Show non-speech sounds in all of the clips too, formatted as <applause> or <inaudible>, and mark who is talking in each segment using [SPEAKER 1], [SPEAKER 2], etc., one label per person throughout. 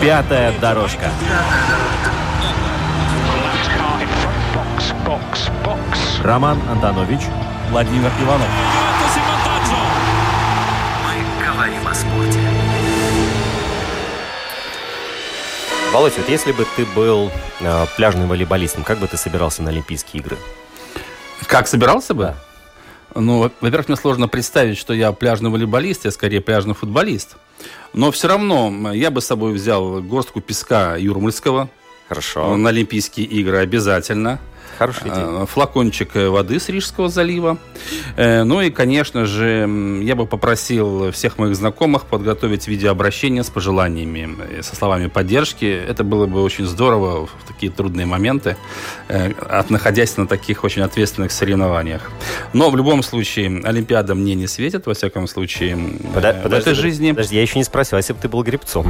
[SPEAKER 1] Пятая дорожка. Роман Антонович, Владимир Иванов.
[SPEAKER 2] Мы говорим о спорте.
[SPEAKER 1] Володь, вот если бы ты был э, пляжным волейболистом, как бы ты собирался на Олимпийские игры?
[SPEAKER 3] Как собирался бы? Ну, во- во-первых, мне сложно представить, что я пляжный волейболист, я скорее пляжный футболист. Но все равно я бы с собой взял горстку песка юрмальского
[SPEAKER 1] Хорошо.
[SPEAKER 3] на Олимпийские игры обязательно.
[SPEAKER 1] Хорошая идея.
[SPEAKER 3] Э, флакончик э, воды с Рижского залива. Э, Ну и, конечно же, я бы попросил всех моих знакомых подготовить видеообращение с пожеланиями, э, со словами поддержки. Это было бы очень здорово в такие трудные моменты, от находясь на таких очень ответственных соревнованиях. Но в любом случае, Олимпиада мне не светит, во всяком случае, э, в
[SPEAKER 1] подожди,
[SPEAKER 3] этой жизни.
[SPEAKER 1] Подожди, я еще не спросил, а если бы ты был гребцом?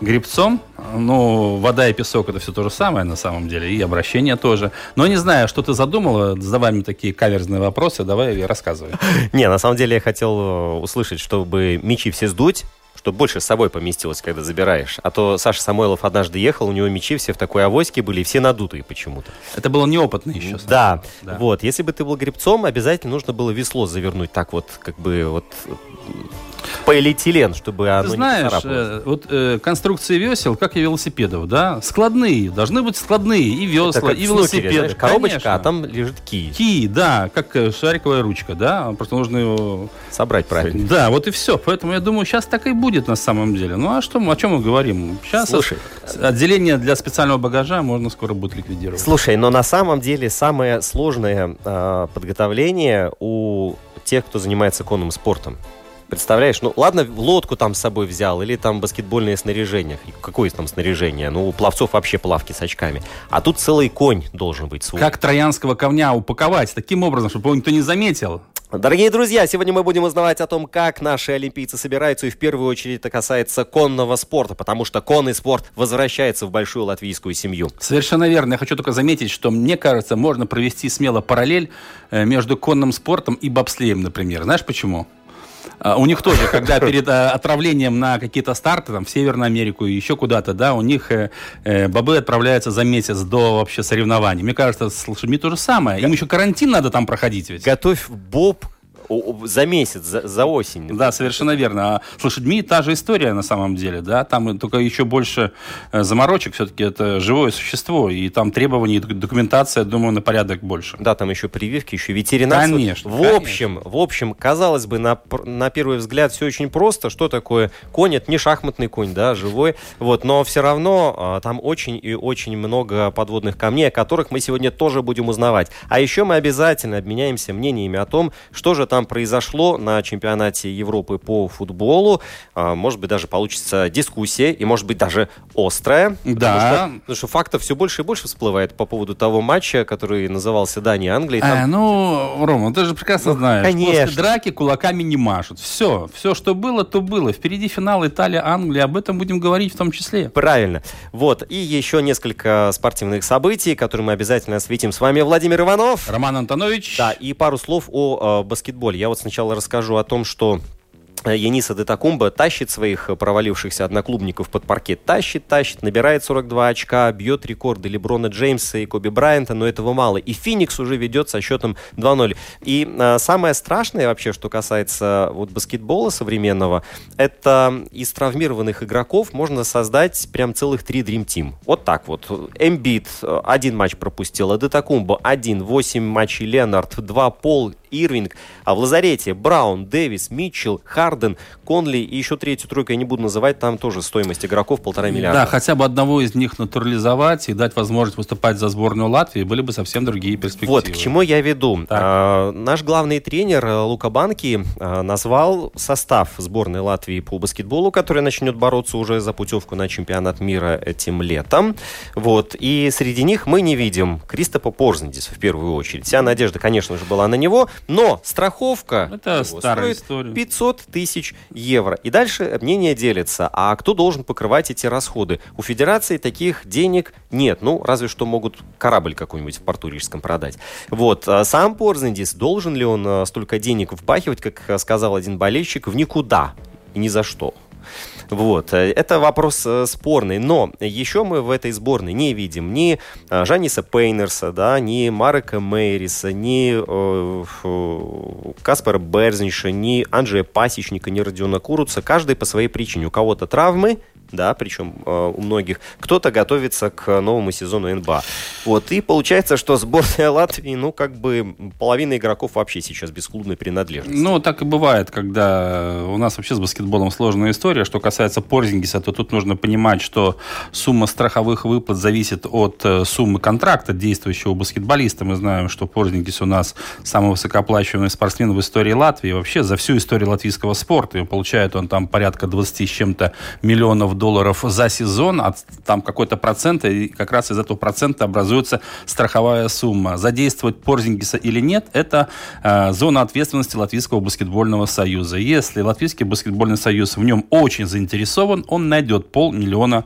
[SPEAKER 3] Грибцом, ну, вода и песок это все то же самое на самом деле, и обращение тоже. Но не знаю, что ты задумала, задавай мне такие каверзные вопросы, давай рассказывай. <laughs>
[SPEAKER 1] Не, на самом деле я хотел э, услышать, чтобы мечи все сдуть, чтобы больше с собой поместилось, когда забираешь. А то Саша Самойлов однажды ехал, у него мечи все в такой авоське были, все надутые почему-то.
[SPEAKER 3] Это было неопытно еще.
[SPEAKER 1] Да,
[SPEAKER 3] Да.
[SPEAKER 1] вот. Если бы ты был гребцом, обязательно нужно было весло завернуть так вот, как бы вот э, полиэтилен, чтобы оно
[SPEAKER 3] Ты
[SPEAKER 1] не
[SPEAKER 3] знаешь,
[SPEAKER 1] поцарапалось.
[SPEAKER 3] э, вот э, конструкции весел, как и велосипедов, да, складные, должны быть складные и весла, и
[SPEAKER 1] в снукере,
[SPEAKER 3] велосипеды.
[SPEAKER 1] знаешь, коробочка,
[SPEAKER 3] Конечно.
[SPEAKER 1] а там лежит кий.
[SPEAKER 3] Ки, да, как э, шариковая ручка, да, просто нужно его...
[SPEAKER 1] Собрать правильно.
[SPEAKER 3] Да, вот и все. Поэтому я думаю, сейчас так и будет на самом деле. Ну а что, о чем мы говорим? Сейчас
[SPEAKER 1] Слушай.
[SPEAKER 3] отделение для специального багажа можно скоро будет ликвидировать.
[SPEAKER 1] Слушай, но на самом деле самое сложное э, подготовление у тех, кто занимается конным спортом. Представляешь, ну ладно, лодку там с собой взял, или там баскетбольное снаряжение. Какое там снаряжение? Ну, у пловцов вообще плавки с очками. А тут целый конь должен быть свой.
[SPEAKER 3] Как троянского камня упаковать таким образом, чтобы его никто не заметил?
[SPEAKER 1] Дорогие друзья, сегодня мы будем узнавать о том, как наши олимпийцы собираются, и в первую очередь это касается конного спорта, потому что конный спорт возвращается в большую латвийскую семью.
[SPEAKER 3] Совершенно верно. Я хочу только заметить, что мне кажется, можно провести смело параллель э, между конным спортом и бобслеем, например. Знаешь почему? А, У них тоже, когда <laughs> перед э, отправлением на какие-то старты, там, в Северную Америку и еще куда-то, да, у них э, э, бобы отправляются за месяц до вообще соревнований. Мне кажется, с лошадьми то же самое. Им еще карантин надо там проходить ведь.
[SPEAKER 1] Готовь боб за месяц, за, за осень.
[SPEAKER 3] Да, совершенно верно. А с лошадьми та же история на самом деле, да, там только еще больше э, заморочек, все-таки это живое существо, и там требований, док- документация, думаю, на порядок больше.
[SPEAKER 1] Да, там еще прививки, еще ветеринарство.
[SPEAKER 3] Конечно,
[SPEAKER 1] В
[SPEAKER 3] конечно.
[SPEAKER 1] общем, в общем, казалось бы, на, на первый взгляд все очень просто. Что такое конь? Это не шахматный конь, да, живой. Вот, но все равно а, там очень и очень много подводных камней, о которых мы сегодня тоже будем узнавать. А еще мы обязательно обменяемся мнениями о том, что же там произошло на чемпионате Европы по футболу. А, может быть, даже получится дискуссия, и может быть даже острая. Потому
[SPEAKER 3] Да.
[SPEAKER 1] что- Потому что фактов все больше и больше всплывает по поводу того матча, который назывался Дания-Англия. и там-
[SPEAKER 3] А, ну, Рома, ты же прекрасно знаешь,
[SPEAKER 1] конечно.
[SPEAKER 3] после драки кулаками не машут. Все, все, что было, то было. Впереди финал Италия-Англия, об этом будем говорить в том числе.
[SPEAKER 1] Правильно. Вот. И еще несколько спортивных событий, которые мы обязательно осветим. С вами Владимир Иванов.
[SPEAKER 3] Роман Антонович.
[SPEAKER 1] Да, и пару слов о э, баскетболе. Я вот сначала расскажу о том, что э, Яниса Детакумба тащит своих э, провалившихся одноклубников под паркет. Тащит, тащит, набирает 42 очка, бьет рекорды Леброна Джеймса и Коби Брайанта, но этого мало. И Феникс уже ведет со счетом 2-0. И э, самое страшное вообще, что касается вот баскетбола современного, это из травмированных игроков можно создать прям целых три Dream Team. Вот так вот. Эмбит один матч пропустил, а Детакумба один, 8 матчей Ленард, 2 Пол Ирвинг. А в лазарете Браун, Дэвис, Митчелл, Харден, Конли и еще третью тройку я не буду называть, там тоже стоимость игроков полтора миллиарда.
[SPEAKER 3] Да, хотя бы одного из них натурализовать и дать возможность выступать за сборную Латвии, были бы совсем другие перспективы.
[SPEAKER 1] Вот, к чему я веду. А, наш главный тренер э, Лука Банки а, назвал состав сборной Латвии по баскетболу, который начнет бороться уже за путевку на чемпионат мира этим летом. Вот, и среди них мы не видим Кристопа Порзендиса в первую очередь. Вся надежда, конечно же, была на него, но страховка
[SPEAKER 3] Это старая история.
[SPEAKER 1] 500 тысяч евро. И дальше мнение делится. А кто должен покрывать эти расходы? У федерации таких денег нет. Ну, разве что могут корабль какой-нибудь в порту Рижском продать. Вот. А Сам Порзендис, должен ли он а, столько денег впахивать, как а, сказал один болельщик, в никуда и ни за что? Вот. э, Это вопрос э, спорный. Но еще мы в этой сборной не видим ни э, Жаниса Пейнерса, да, ни Марека Мейриса, ни э, Каспара Берзинша, ни Анджея Пасечника, ни Родиона Куруца. Каждый по своей причине. У кого-то травмы, да, причем э, у многих. Кто-то готовится к новому сезону НБА. Вот, и получается, что сборная Латвии, ну, как бы половина игроков вообще сейчас без клубной принадлежности.
[SPEAKER 3] Ну, так и бывает, когда у нас вообще с баскетболом сложная история. Что касается Порзингиса, то тут нужно понимать, что сумма страховых выплат зависит от э, суммы контракта действующего баскетболиста. Мы знаем, что Порзингис у нас самый высокооплачиваемый спортсмен в истории Латвии. Вообще за всю историю латвийского спорта. И получает он там порядка 20 с чем-то миллионов долларов за сезон, а там какой-то процент, и как раз из этого процента образуется страховая сумма. Задействовать Порзингиса или нет, это э, зона ответственности Латвийского баскетбольного союза. Если Латвийский баскетбольный союз в нем очень заинтересован, он найдет полмиллиона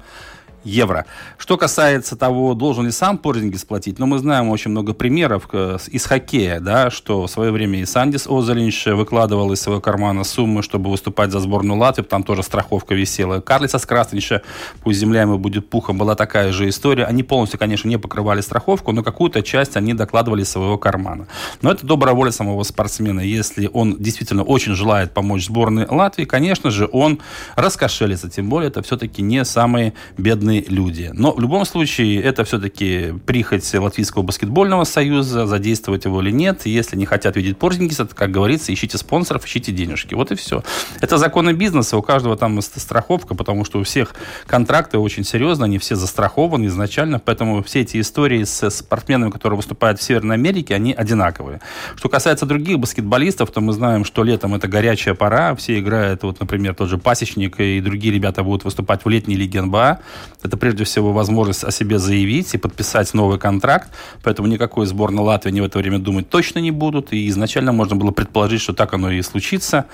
[SPEAKER 3] евро. Что касается того, должен ли сам Порзингис платить, но мы знаем очень много примеров э, из хоккея, да, что в свое время и Сандис Озелинч выкладывал из своего кармана суммы, чтобы выступать за сборную Латвии, там тоже страховка висела. Карлица Скрастнича, пусть земля ему будет пухом, была такая же история. Они полностью, конечно, не покрывали страховку, но какую-то часть они докладывали из своего кармана. Но это добрая воля самого спортсмена. Если он действительно очень желает помочь сборной Латвии, конечно же, он раскошелится. Тем более, это все-таки не самые бедные люди. Но в любом случае, это все-таки прихоть Латвийского баскетбольного союза, задействовать его или нет. Если не хотят видеть Порзингиса, как говорится, ищите спонсоров, ищите денежки. Вот и все. Это законы бизнеса, у каждого там страховка, потому что у всех контракты очень серьезно, они все застрахованы изначально, поэтому все эти истории с спортсменами, которые выступают в Северной Америке, они одинаковые. Что касается других баскетболистов, то мы знаем, что летом это горячая пора, все играют, вот, например, тот же Пасечник и другие ребята будут выступать в летней лиге НБА. Это прежде всего возможность о себе заявить и подписать новый контракт, поэтому никакой сборной Латвии они в это время думать точно не будут, и изначально можно было предположить, что так оно и случится.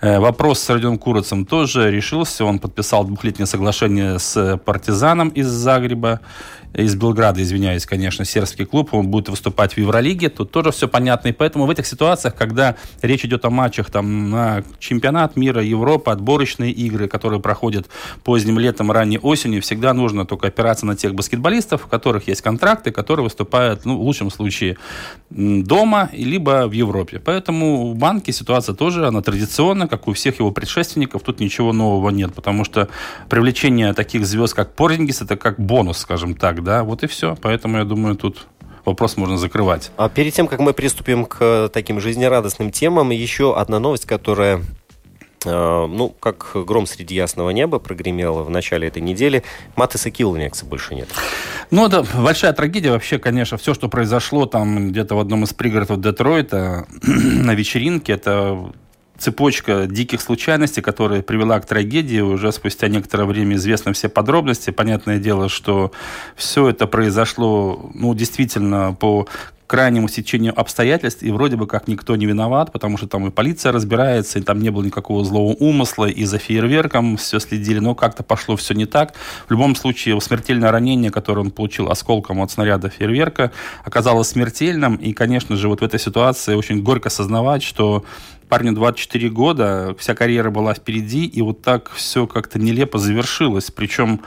[SPEAKER 3] Э, Вопрос с Родионом Курицем тоже решился, он подписал двухлетнее соглашение с партизаном из Загреба, из Белграда, извиняюсь, конечно, сербский клуб, он будет выступать в Евролиге, тут тоже все понятно, и поэтому в этих ситуациях, когда речь идет о матчах там на чемпионат мира, Европа, отборочные игры, которые проходят поздним летом, ранней осенью, всегда нужно только опираться на тех баскетболистов, у которых есть контракты, которые выступают, ну, в лучшем случае, дома, либо в Европе. Поэтому в банке ситуация тоже, она традиционная, как у всех его предшественников, тут ничего нового нет, потому что привлечение таких звезд, как Порзингис, это как бонус, скажем так, да, вот и все. Поэтому, я думаю, тут вопрос можно закрывать.
[SPEAKER 1] А перед тем, как мы приступим к э, таким жизнерадостным темам, еще одна новость, которая э, ну, как гром среди ясного неба прогремела в начале этой недели. Матеса Килнекса больше нет.
[SPEAKER 3] Ну, это большая трагедия. Вообще, конечно, все, что произошло там где-то в одном из пригородов Детройта <clears throat> на вечеринке, это цепочка диких случайностей, которая привела к трагедии. Уже спустя некоторое время известны все подробности. Понятное дело, что все это произошло, ну, действительно, по крайнему стечению обстоятельств, и вроде бы как никто не виноват, потому что там и полиция разбирается, и там не было никакого злого умысла, и за фейерверком все следили, но как-то пошло все не так. В любом случае, смертельное ранение, которое он получил осколком от снаряда фейерверка, оказалось смертельным, и, конечно же, вот в этой ситуации очень горько осознавать, что парню 24 года, вся карьера была впереди, и вот так все как-то нелепо завершилось. Причем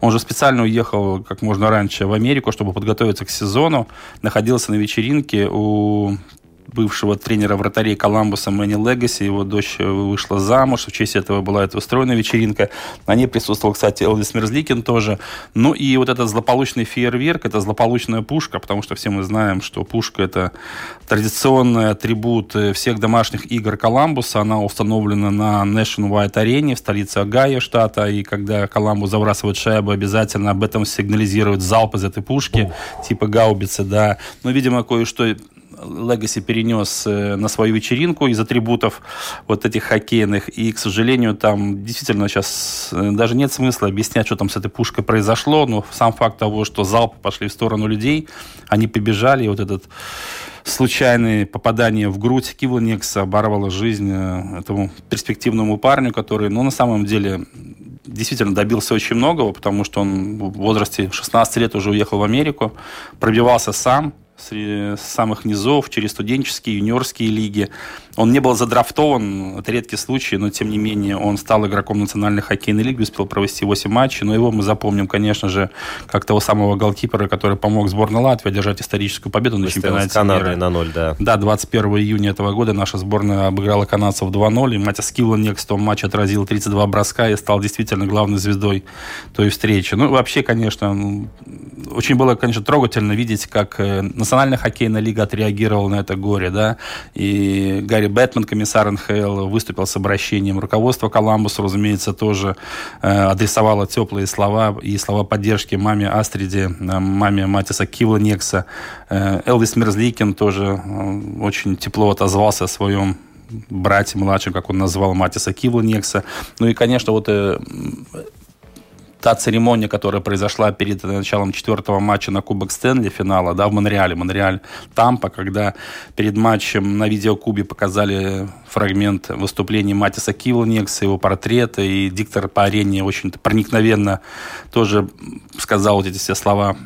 [SPEAKER 3] он же специально уехал как можно раньше в Америку, чтобы подготовиться к сезону, находился на вечеринке у бывшего тренера вратарей Коламбуса Мэнни Легаси. Его дочь вышла замуж. В честь этого была эта устроена вечеринка. На ней присутствовал, кстати, Элвис Мерзликин тоже. Ну и вот этот злополучный фейерверк, это злополучная пушка, потому что все мы знаем, что пушка это традиционный атрибут всех домашних игр Коламбуса. Она установлена на Nationwide арене в столице Огайо штата. И когда Коламбус забрасывает шайбу, обязательно об этом сигнализирует залп из этой пушки, типа гаубицы, да. Но, видимо, кое-что Legacy перенес э, на свою вечеринку из атрибутов вот этих хоккейных. И, к сожалению, там действительно сейчас э, даже нет смысла объяснять, что там с этой пушкой произошло. Но сам факт того, что залпы пошли в сторону людей, они побежали, и вот этот случайное попадание в грудь Кивланекса оборвало жизнь э, этому перспективному парню, который, ну, на самом деле, действительно добился очень многого, потому что он в возрасте 16 лет уже уехал в Америку, пробивался сам, с самых низов, через студенческие, юниорские лиги. Он не был задрафтован, это редкий случай, но тем не менее он стал игроком национальной хоккейной лиги, успел провести 8 матчей, но его мы запомним, конечно же, как того самого голкипера, который помог сборной Латвии одержать историческую победу на чемпионате
[SPEAKER 1] с Канадой мира. на 0, да.
[SPEAKER 3] Да, 21 июня этого года наша сборная обыграла канадцев 2-0, и Матис Килланек в том матче отразил 32 броска и стал действительно главной звездой той встречи. Ну, вообще, конечно, очень было, конечно, трогательно видеть, как э, Национальная хоккейная лига отреагировала на это горе, да, и Гарри Бэтмен, комиссар НХЛ, выступил с обращением. Руководство Коламбуса, разумеется, тоже э, адресовало теплые слова и слова поддержки маме Астриде, э, маме Матиса Кивланекса. Элвис Мерзликин тоже очень тепло отозвался о своем брате младшем, как он назвал Матиса Кивланекса. Ну и, конечно, вот та церемония, которая произошла перед началом четвертого матча на Кубок Стэнли финала, да, в Монреале, Монреаль Тампа, когда перед матчем на видеокубе показали фрагмент выступления Матиса Кивлнекса, его портрета, и диктор по арене очень проникновенно тоже сказал вот эти все слова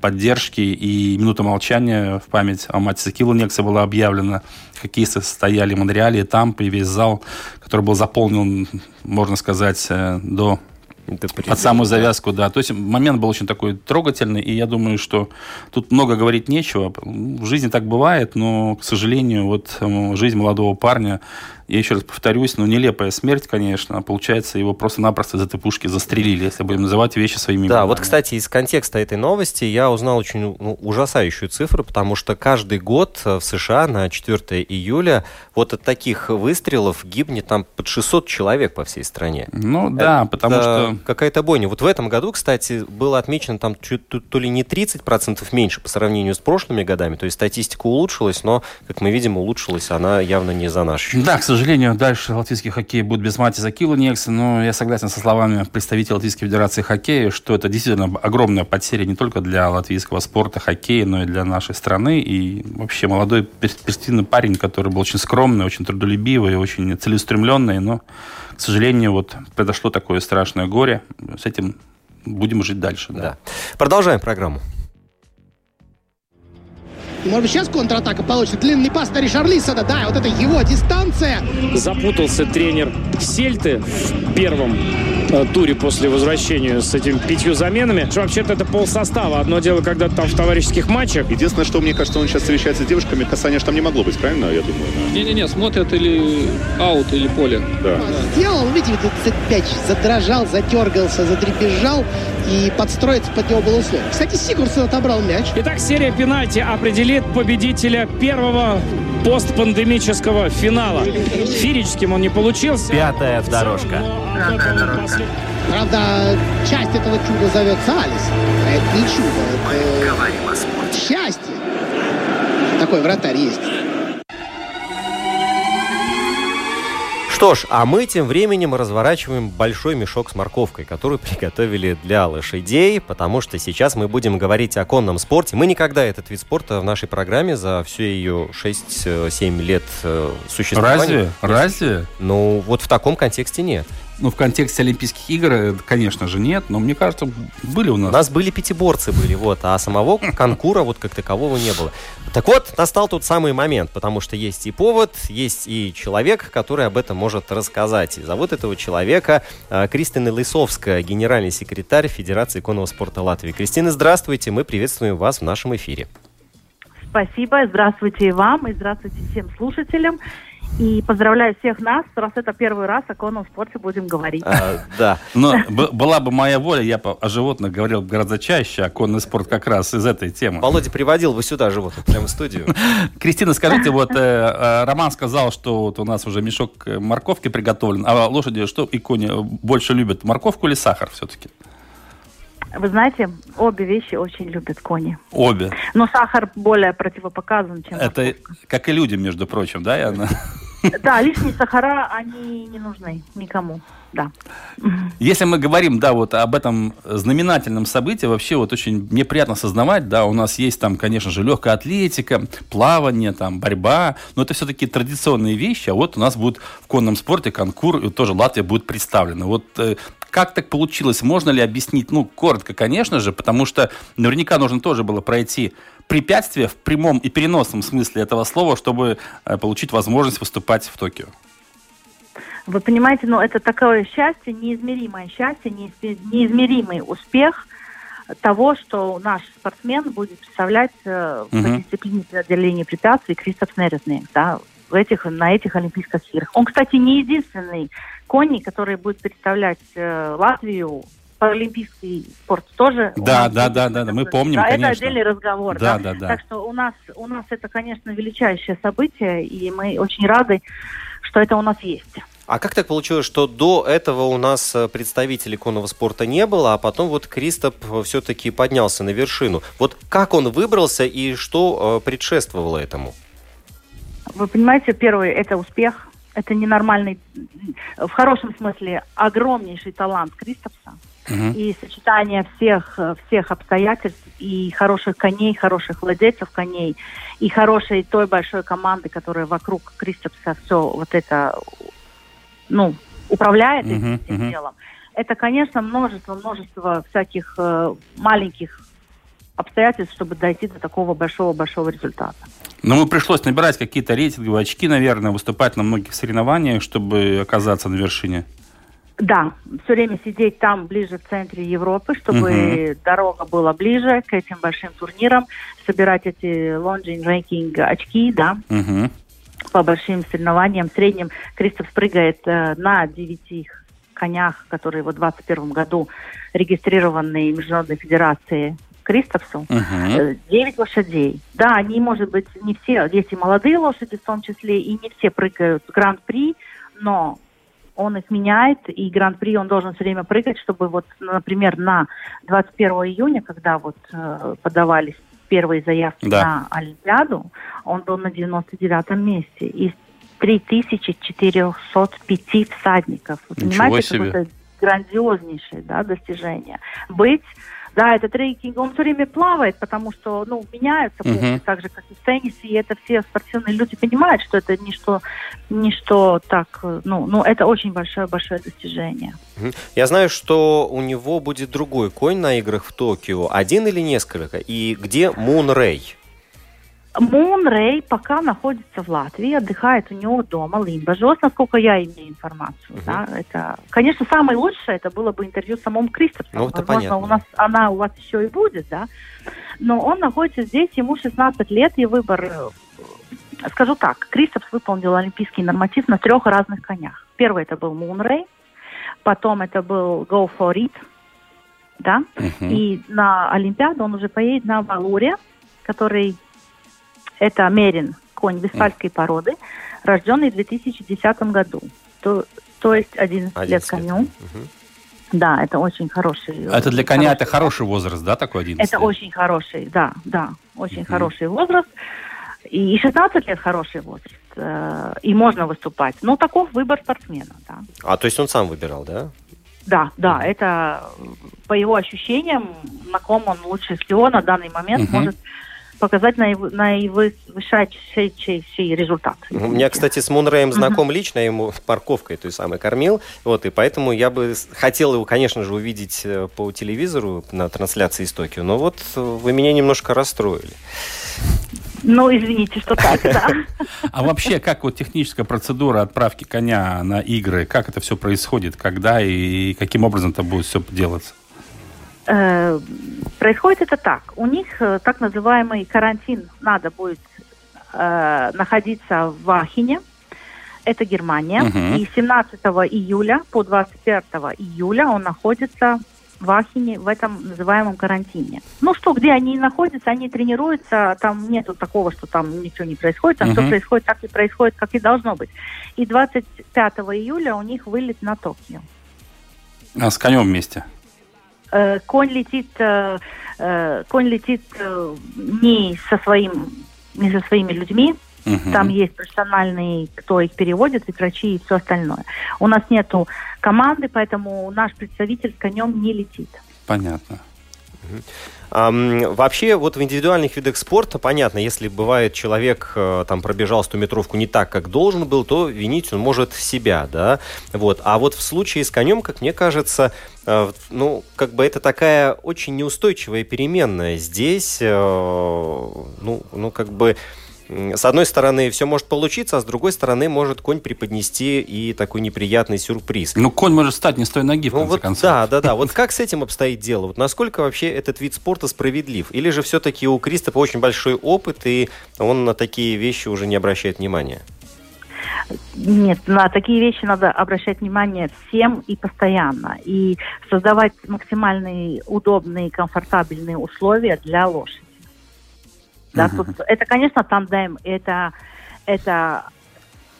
[SPEAKER 3] поддержки и минута молчания в память о Матисе Килунексе была объявлена. Хоккеисты стояли в Монреале, Тампе, и весь зал, который был заполнен, можно сказать, э, до под самую завязку, да. То есть момент был очень такой трогательный, и я думаю, что тут много говорить нечего. В жизни так бывает, но, к сожалению, вот жизнь молодого парня я еще раз повторюсь, ну, нелепая смерть, конечно. Получается, его просто-напросто из этой пушки застрелили, если будем называть вещи своими
[SPEAKER 1] Да, вот, кстати, из контекста этой новости я узнал очень ну, ужасающую цифру, потому что каждый год в США на 4 июля вот от таких выстрелов гибнет там под 600 человек по всей стране.
[SPEAKER 3] Ну, да, Это потому что...
[SPEAKER 1] Какая-то бойня. Вот в этом году, кстати, было отмечено там то ли не 30% меньше по сравнению с прошлыми годами, то есть статистика улучшилась, но, как мы видим, улучшилась она явно не за наш счет.
[SPEAKER 3] Да, к сожалению сожалению, дальше латвийский хоккей будет без Матиса Килунекса, но я согласен со словами представителя Латвийской Федерации хоккея, что это действительно огромная потеря не только для латвийского спорта, хоккея, но и для нашей страны. И вообще молодой перспективный парень, который был очень скромный, очень трудолюбивый, очень целеустремленный, но, к сожалению, вот произошло такое страшное горе. С этим будем жить дальше. Да. да.
[SPEAKER 1] Продолжаем программу.
[SPEAKER 4] Может сейчас контратака получится. Длинный пас на Ришарлисона. Да, вот это его дистанция.
[SPEAKER 5] Запутался тренер Сельты в первом туре после возвращения с этими пятью заменами. Вообще-то это пол состава. Одно дело, когда там в товарищеских матчах.
[SPEAKER 6] Единственное, что мне кажется, он сейчас встречается с девушками, касания там не могло быть, правильно, я думаю?
[SPEAKER 7] Не-не-не, смотрят или аут, или поле.
[SPEAKER 4] Да. Сделал, видите, мяч задрожал, затергался, задребезжал и подстроиться под него было условие. Кстати, Сигурсон отобрал мяч.
[SPEAKER 5] Итак, серия пенальти определит победителя первого постпандемического финала. Фирическим он не получился.
[SPEAKER 1] Пятая дорожка. Пятая
[SPEAKER 4] дорожка. Правда, часть этого чуда зовется Алис. А это не чудо, это... говорим о спорте. Счастье. Такой вратарь есть.
[SPEAKER 1] Что ж, а мы тем временем разворачиваем большой мешок с морковкой, который приготовили для лошадей, потому что сейчас мы будем говорить о конном спорте. Мы никогда этот вид спорта в нашей программе за все ее 6-7 лет э, существования...
[SPEAKER 3] Разве? Разве?
[SPEAKER 1] Ну, вот в таком контексте нет.
[SPEAKER 3] Ну, в контексте Олимпийских игр, э, конечно же, нет, но мне кажется, были у нас.
[SPEAKER 1] У нас были пятиборцы были, вот, а самого <laughs> конкура вот как такового не было. Так вот, настал тот самый момент, потому что есть и повод, есть и человек, который об этом может рассказать. И зовут этого человека э, Кристина Лысовская, генеральный секретарь Федерации конного спорта Латвии. Кристина, здравствуйте, мы приветствуем вас в нашем эфире.
[SPEAKER 8] Спасибо. Здравствуйте и вам, и здравствуйте всем слушателям. И поздравляю всех нас, раз это первый раз о конном спорте будем говорить.
[SPEAKER 1] А, да.
[SPEAKER 3] Но <laughs> б- была бы моя воля, я бы о животных говорил гораздо чаще, а конный спорт как раз из этой темы.
[SPEAKER 1] Володя приводил бы сюда животных прямо в студию. <laughs>
[SPEAKER 3] Кристина, скажите, вот э, э, Роман сказал, что вот у нас уже мешок э, морковки приготовлен, а лошади что и кони э, больше любят, морковку или сахар все-таки?
[SPEAKER 8] Вы знаете, обе вещи очень любят кони.
[SPEAKER 3] Обе.
[SPEAKER 8] Но сахар более противопоказан, чем
[SPEAKER 3] Это
[SPEAKER 8] морковка.
[SPEAKER 3] как и люди, между прочим, да, Яна? <laughs>
[SPEAKER 8] Да, лишние сахара, они не нужны никому. Да.
[SPEAKER 3] Если мы говорим, да, вот об этом знаменательном событии, вообще вот очень мне приятно осознавать, да, у нас есть там, конечно же, легкая атлетика, плавание, там, борьба, но это все-таки традиционные вещи, а вот у нас будет в конном спорте конкур, и тоже Латвия будет представлена. Вот э, как так получилось? Можно ли объяснить? Ну, коротко, конечно же, потому что наверняка нужно тоже было пройти препятствия в прямом и переносном смысле этого слова, чтобы э, получить возможность выступать в Токио.
[SPEAKER 8] Вы понимаете, ну это такое счастье, неизмеримое счастье, неизме- неизмеримый успех того, что наш спортсмен будет представлять э, по
[SPEAKER 3] Мгм.
[SPEAKER 8] дисциплине преодоления препятствий Кристоф Нерезник, да, в этих, на этих Олимпийских играх. Он, кстати, не единственный конь, который будет представлять э, Латвию Паралимпийский спорт тоже.
[SPEAKER 3] Да, да, да, да, да, мы помним,
[SPEAKER 8] да,
[SPEAKER 3] конечно.
[SPEAKER 8] Это отдельный разговор.
[SPEAKER 3] Да, да, да.
[SPEAKER 8] Так что у нас, у нас это, конечно, величайшее событие, и мы очень рады, что это у нас есть.
[SPEAKER 1] А как так получилось, что до этого у нас э, представителей конного спорта не было, а потом вот Кристоп все-таки поднялся на вершину? Вот как он выбрался и что э, предшествовало этому?
[SPEAKER 8] Вы понимаете, первый это успех, это ненормальный, в хорошем смысле, огромнейший талант Кристопса.
[SPEAKER 3] Мгм.
[SPEAKER 8] И сочетание всех, всех обстоятельств и хороших коней, хороших владельцев коней, и хорошей той большой команды, которая вокруг Кристопса все вот это, ну, управляет этим всем
[SPEAKER 3] мгм.
[SPEAKER 8] делом. Это, конечно, множество, множество всяких э, маленьких обстоятельств, чтобы дойти до такого большого-большого результата.
[SPEAKER 3] Но ему пришлось набирать какие-то рейтинговые очки, наверное, выступать на многих соревнованиях, чтобы оказаться на вершине.
[SPEAKER 8] Да, все время сидеть там, ближе в центре Европы, чтобы дорога была ближе к этим большим турнирам, собирать эти Longines Ranking очки, да,
[SPEAKER 3] Мгм.
[SPEAKER 8] по большим соревнованиям. В среднем Кристоф прыгает э, на девяти конях, которые в 2021 году регистрированы Международной Федерации Кристофсу.
[SPEAKER 3] Мгм.
[SPEAKER 8] Э, Девять лошадей. Да, они, может быть, не все, есть и молодые лошади в том числе, и не все прыгают в Гран-при, но он их меняет, и Гран-при он должен все время прыгать, чтобы вот, например, на 21 июня, когда вот э, подавались первые заявки
[SPEAKER 3] Да.
[SPEAKER 8] на Олимпиаду, он был на 99 месте из 3405 всадников. Вы
[SPEAKER 3] Ничего
[SPEAKER 8] понимаете,
[SPEAKER 3] себе.
[SPEAKER 8] это грандиознейшее да, достижение. Быть да, этот рейтинг, он все время плавает, потому что, ну, меняются пункты, так же, как и в теннисе, и это все спортивные люди понимают, что это ничто, ничто так, ну, ну, это очень большое-большое достижение.
[SPEAKER 1] Я знаю, что у него будет другой конь на играх в Токио. Один или несколько? И где Мун Рэй?
[SPEAKER 8] Мун Рэй пока находится в Латвии, отдыхает у него дома, Лимбажос, насколько я имею информацию. Да, это, конечно, самое лучшее это было бы интервью с самым Кристофером.
[SPEAKER 1] Ну, это
[SPEAKER 8] Возможно,
[SPEAKER 1] понятно.
[SPEAKER 8] у нас она у вас еще и будет, да. Но он находится здесь, ему 16 лет, и выбор, э, скажу так, Кристофс выполнил олимпийский норматив на трех разных конях. Первый это был Мун Рэй, потом это был Go for It, да,
[SPEAKER 3] Мгм.
[SPEAKER 8] и на Олимпиаду он уже поедет на Валуре, который это Мерин, конь вестфальской породы, рожденный в 2010 году. То, то есть 11 лет
[SPEAKER 1] 11 лет.
[SPEAKER 8] коню.
[SPEAKER 1] Мгм.
[SPEAKER 8] Да, это очень хороший.
[SPEAKER 3] А Это для коня это
[SPEAKER 8] хороший-
[SPEAKER 3] хороший возраст, да, такой 11
[SPEAKER 8] Это
[SPEAKER 3] лет?
[SPEAKER 8] очень хороший, да, да, очень
[SPEAKER 3] Мгм.
[SPEAKER 8] хороший возраст. И 16 лет хороший возраст. э, И можно выступать. Но таков выбор спортсмена, да.
[SPEAKER 1] А, то есть он сам выбирал, да?
[SPEAKER 8] Да, да, это э, по его ощущениям, на ком он лучше всего на данный момент
[SPEAKER 3] Мгм.
[SPEAKER 8] может показать наив- наивысочайший результат.
[SPEAKER 1] У меня, кстати, с Мун Рэем знаком лично, я ему парковкой той самой кормил. Вот, и поэтому я бы хотел его, конечно же, увидеть э, по телевизору на трансляции из Токио. Но вот э, вы меня немножко расстроили.
[SPEAKER 8] Ну, извините, что так, да. <laughs>
[SPEAKER 3] А вообще, как вот техническая процедура отправки коня на игры, как это все происходит, когда и каким образом это будет все делаться?
[SPEAKER 8] Э, происходит это так. У них э, так называемый карантин надо будет э, находиться в Ахине. Это Германия.
[SPEAKER 3] Мгм.
[SPEAKER 8] И 17 июля по 25 июля он находится в Ахине в этом называемом карантине. Ну что, где они находятся, они тренируются, там нету такого, что там ничего не происходит, там
[SPEAKER 3] Мгм.
[SPEAKER 8] все происходит так и происходит, как и должно быть. И 25 июля у них вылет на Токио.
[SPEAKER 3] А с конем вместе.
[SPEAKER 8] Э, конь летит, э, э, конь летит э, не со своим, не со своими людьми.
[SPEAKER 3] Мгм.
[SPEAKER 8] Там есть профессиональные, кто их переводит, и врачи и все остальное. У нас нету команды, поэтому наш представитель с конем не летит.
[SPEAKER 3] Понятно.
[SPEAKER 1] Вообще, вот в индивидуальных видах спорта, понятно, если бывает человек э, там пробежал 100-метровку не так, как должен был, то винить он может себя, да, вот. А вот в случае с конем, как мне кажется, э, ну, как бы это такая очень неустойчивая переменная. Здесь, э, ну, ну, как бы с одной стороны, все может получиться, а с другой стороны, может конь преподнести и такой неприятный сюрприз.
[SPEAKER 3] Ну, конь может встать не с той ноги, в
[SPEAKER 1] Ну
[SPEAKER 3] конце
[SPEAKER 1] вот
[SPEAKER 3] концов.
[SPEAKER 1] да, да, да. Вот как с этим обстоит дело? Вот насколько вообще этот вид спорта справедлив? Или же все-таки у Кристопа очень большой опыт, и он на такие вещи уже не обращает внимания?
[SPEAKER 8] Нет, на такие вещи надо обращать внимание всем и постоянно. И создавать максимальные удобные, комфортабельные условия для лошади. Да, тут, это, конечно, тандем, это, это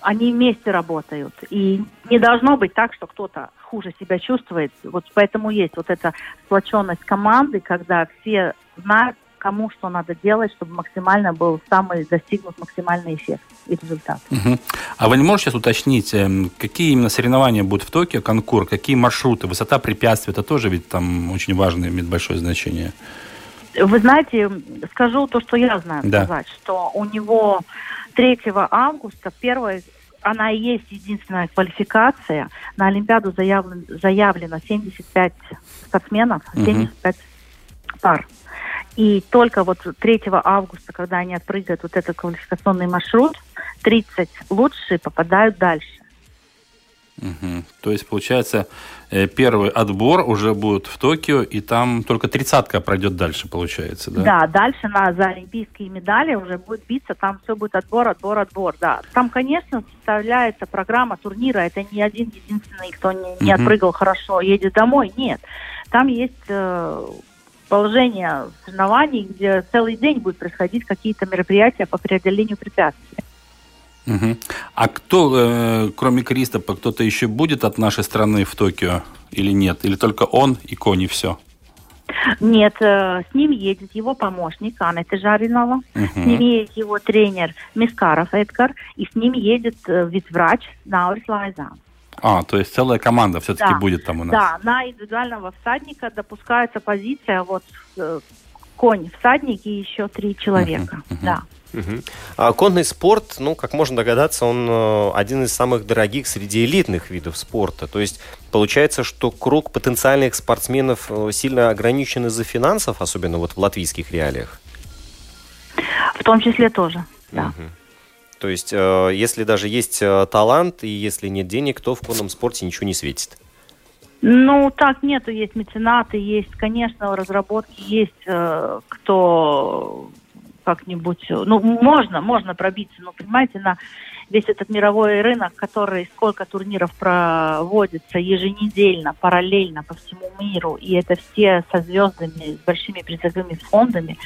[SPEAKER 8] они вместе работают. И не должно быть так, что кто-то хуже себя чувствует. Вот поэтому есть вот эта сплоченность команды, когда все знают, кому что надо делать, чтобы максимально был самый достигнут максимальный эффект и результат.
[SPEAKER 3] Мгм. А вы не можете сейчас уточнить, эм, какие именно соревнования будут в Токио, конкур, какие маршруты, высота препятствий, это тоже ведь там очень важно, имеет большое значение.
[SPEAKER 8] Вы знаете, скажу то, что я знаю
[SPEAKER 3] Да.
[SPEAKER 8] сказать, что у него 3 августа, первая, она и есть единственная квалификация. На Олимпиаду заявлен, заявлено 75 спортсменов,
[SPEAKER 3] Мгм.
[SPEAKER 8] 75 пар. И только вот 3 августа, когда они отпрыгают вот этот квалификационный маршрут, 30 лучшие попадают дальше.
[SPEAKER 3] Мгм. То есть, получается, э, первый отбор уже будет в Токио, и там только тридцатка пройдет дальше, получается, да?
[SPEAKER 8] Да, дальше на, за олимпийские медали уже будет биться, там все будет отбор, отбор, отбор, да. Там, конечно, составляется программа турнира, это не один единственный, кто не, не
[SPEAKER 3] Мгм.
[SPEAKER 8] отпрыгал хорошо, едет домой, нет. Там есть э, положение соревнований, где целый день будут происходить какие-то мероприятия по преодолению препятствий.
[SPEAKER 3] Мгм. А кто, э, кроме Кристопа, кто-то еще будет от нашей страны в Токио или нет? Или только он и конь, и все?
[SPEAKER 8] Нет, э, с ним едет его помощник Анна Жаринова, с ним едет его тренер Мискаров Эдгар, и с ним едет э, врач Наурис Лайзан.
[SPEAKER 3] А, то есть целая команда все-таки
[SPEAKER 8] Да.
[SPEAKER 3] будет там у нас.
[SPEAKER 8] Да, на индивидуального всадника допускается позиция вот э, конь, всадник и еще три человека.
[SPEAKER 3] Мгм.
[SPEAKER 8] Да.
[SPEAKER 1] А конный спорт, ну, как можно догадаться, он э, один из самых дорогих среди элитных видов спорта. То есть получается, что круг потенциальных спортсменов э, сильно ограничен из-за финансов, особенно вот в латвийских реалиях.
[SPEAKER 8] В том числе тоже. Да.
[SPEAKER 1] Мгм. То есть, э, если даже есть талант и если нет денег, то в конном спорте ничего не светит.
[SPEAKER 8] Ну, так нету, есть меценаты, есть, конечно, разработки, есть кто как-нибудь, э, ну, можно, можно пробиться, но, понимаете, на весь этот мировой рынок, который сколько турниров проводится еженедельно, параллельно по всему миру, и это все со звездами, с большими призовыми фондами,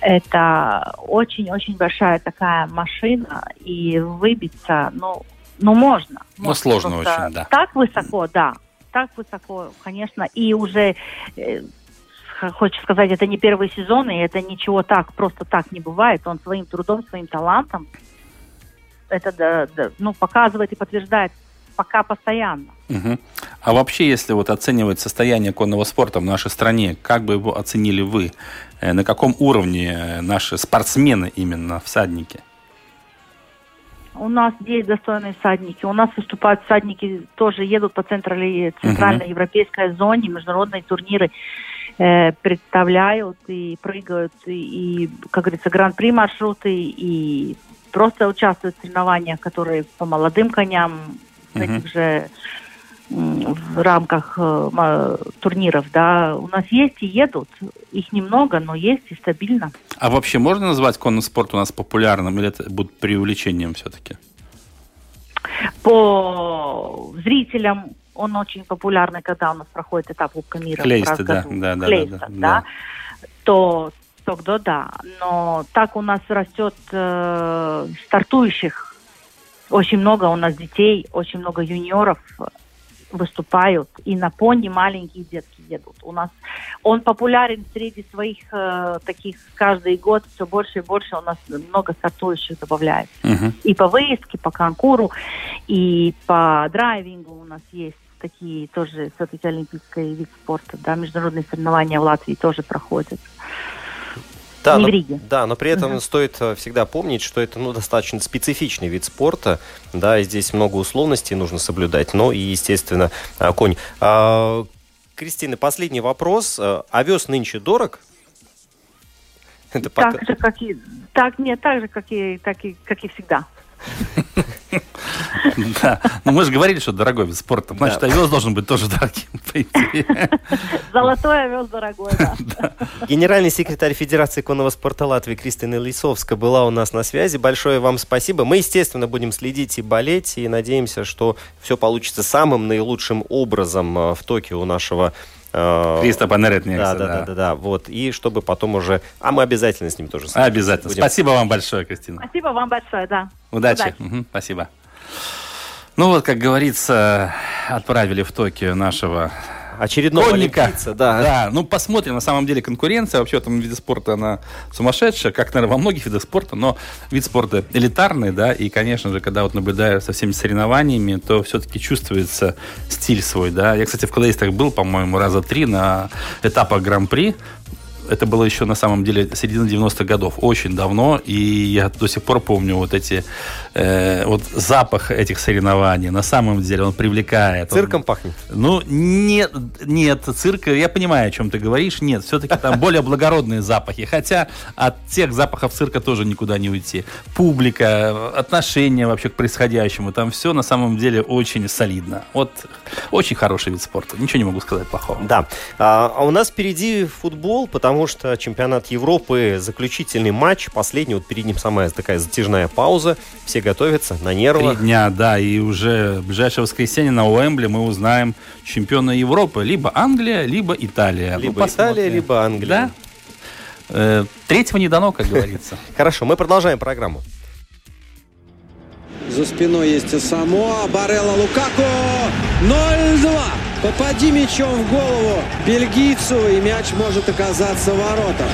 [SPEAKER 8] это очень-очень большая такая машина, и выбиться, ну, ну можно.
[SPEAKER 3] Ну,
[SPEAKER 8] можно.
[SPEAKER 3] сложно очень, да.
[SPEAKER 8] Так высоко, да, так высоко, конечно, и уже, х- хочется сказать, это не первый сезон, и это ничего так, просто так не бывает. Он своим трудом, своим талантом это да, да, ну, показывает и подтверждает пока постоянно.
[SPEAKER 3] Мгм. А вообще, если вот оценивать состояние конного спорта в нашей стране, как бы его оценили вы? Э, На каком уровне э, наши спортсмены именно, всадники?
[SPEAKER 8] У нас есть достойные всадники. У нас выступают всадники, тоже едут по центральной европейской зоне, международные турниры э, представляют и прыгают, и, и, как говорится, гран-при маршруты, и просто участвуют в соревнованиях, которые по молодым коням,
[SPEAKER 3] Мгм.
[SPEAKER 8] этих же в рамках э, турниров, да, у нас есть и едут. Их немного, но есть и стабильно.
[SPEAKER 3] А вообще можно назвать конный спорт у нас популярным или это будет преувеличением все-таки?
[SPEAKER 8] По зрителям он очень популярный, когда у нас проходит этап Кубка мира.
[SPEAKER 3] Клейсты, да, да, да,
[SPEAKER 8] Клейста,
[SPEAKER 3] да, да,
[SPEAKER 8] да, то тогда да. Но так у нас растет э, стартующих очень много у нас детей, очень много юниоров выступают, и на пони маленькие детки едут. У нас он популярен среди своих э, таких каждый год все больше и больше у нас много стартующих добавляется.
[SPEAKER 3] Мгм.
[SPEAKER 8] И по выездке, по конкуру, и по драйвингу у нас есть такие тоже все-таки олимпийский вид спорта, да, международные соревнования в Латвии тоже проходят.
[SPEAKER 1] Да, но, да, но при этом
[SPEAKER 8] Мгм.
[SPEAKER 1] стоит э, всегда помнить, что это ну, достаточно специфичный вид спорта. Да, и здесь много условностей нужно соблюдать. Но и, естественно, а, конь. А, Кристина, последний вопрос. А, Овес нынче дорог? Это пока-
[SPEAKER 8] Так же, как и так, нет, так же, как и, так и, как и всегда.
[SPEAKER 3] Да. Ну, мы же говорили, что дорогой вид спорта. Значит,
[SPEAKER 1] Да.
[SPEAKER 3] овес должен быть тоже дорогим, по идее.
[SPEAKER 8] Золотой овес дорогой, <laughs> да.
[SPEAKER 1] Генеральный секретарь Федерации конного спорта Латвии Кристина Лисовска была у нас на связи. Большое вам спасибо. Мы, естественно, будем следить и болеть, и надеемся, что все получится самым наилучшим образом э, в Токио у нашего э,
[SPEAKER 3] Кристофа Неретникса,
[SPEAKER 1] да, да, да, да, да, вот, и чтобы потом уже, а мы обязательно с ним тоже.
[SPEAKER 3] Обязательно.
[SPEAKER 1] Будем.
[SPEAKER 3] Спасибо вам большое, Кристина.
[SPEAKER 8] Спасибо вам большое, да.
[SPEAKER 3] Удачи.
[SPEAKER 8] Удачи.
[SPEAKER 3] Мгм, спасибо. Ну вот, как говорится, отправили в Токио нашего
[SPEAKER 1] Очередного
[SPEAKER 3] конника.
[SPEAKER 1] олимпийца, да.
[SPEAKER 3] да. Ну, посмотрим. На самом деле конкуренция вообще в этом виде спорта, она сумасшедшая, как, наверное, во многих видах спорта, но вид спорта элитарный, да, и, конечно же, когда вот наблюдаешь со всеми соревнованиями, то все-таки чувствуется стиль свой, да. Я, кстати, в Клейстах был, по-моему, раза три на этапах Гран-при. Это было еще на самом деле середина 90-х годов, очень давно, и я до сих пор помню вот эти, э, вот запах этих соревнований, на самом деле он привлекает. Он-
[SPEAKER 1] Цирком пахнет.
[SPEAKER 3] ну, нет, нет, цирк, я понимаю, о чем ты говоришь, нет, все-таки там более благородные запахи, хотя от тех запахов цирка тоже никуда не уйти. Публика, отношение вообще к происходящему, там все на самом деле очень солидно. Вот очень хороший вид спорта, ничего не могу сказать плохого.
[SPEAKER 1] Да. А, а у нас впереди футбол, потому что чемпионат Европы, заключительный матч, последний, вот перед ним самая такая затяжная пауза, все готовятся на
[SPEAKER 3] Три
[SPEAKER 1] нервах.
[SPEAKER 3] дня, да, и уже в ближайшее воскресенье на Уэмбли мы узнаем чемпиона Европы. Либо Англия, либо Италия. Ну,
[SPEAKER 1] Либо
[SPEAKER 3] посмотрим.
[SPEAKER 1] Италия, либо Англия.
[SPEAKER 3] Да. Э, Третьего не дано, как говорится. <laughs>
[SPEAKER 1] Хорошо, мы продолжаем программу.
[SPEAKER 9] За спиной есть Самоа, Барелла, Лукаку. 0-2. Попади мячом в голову бельгийцу, и мяч может оказаться в воротах.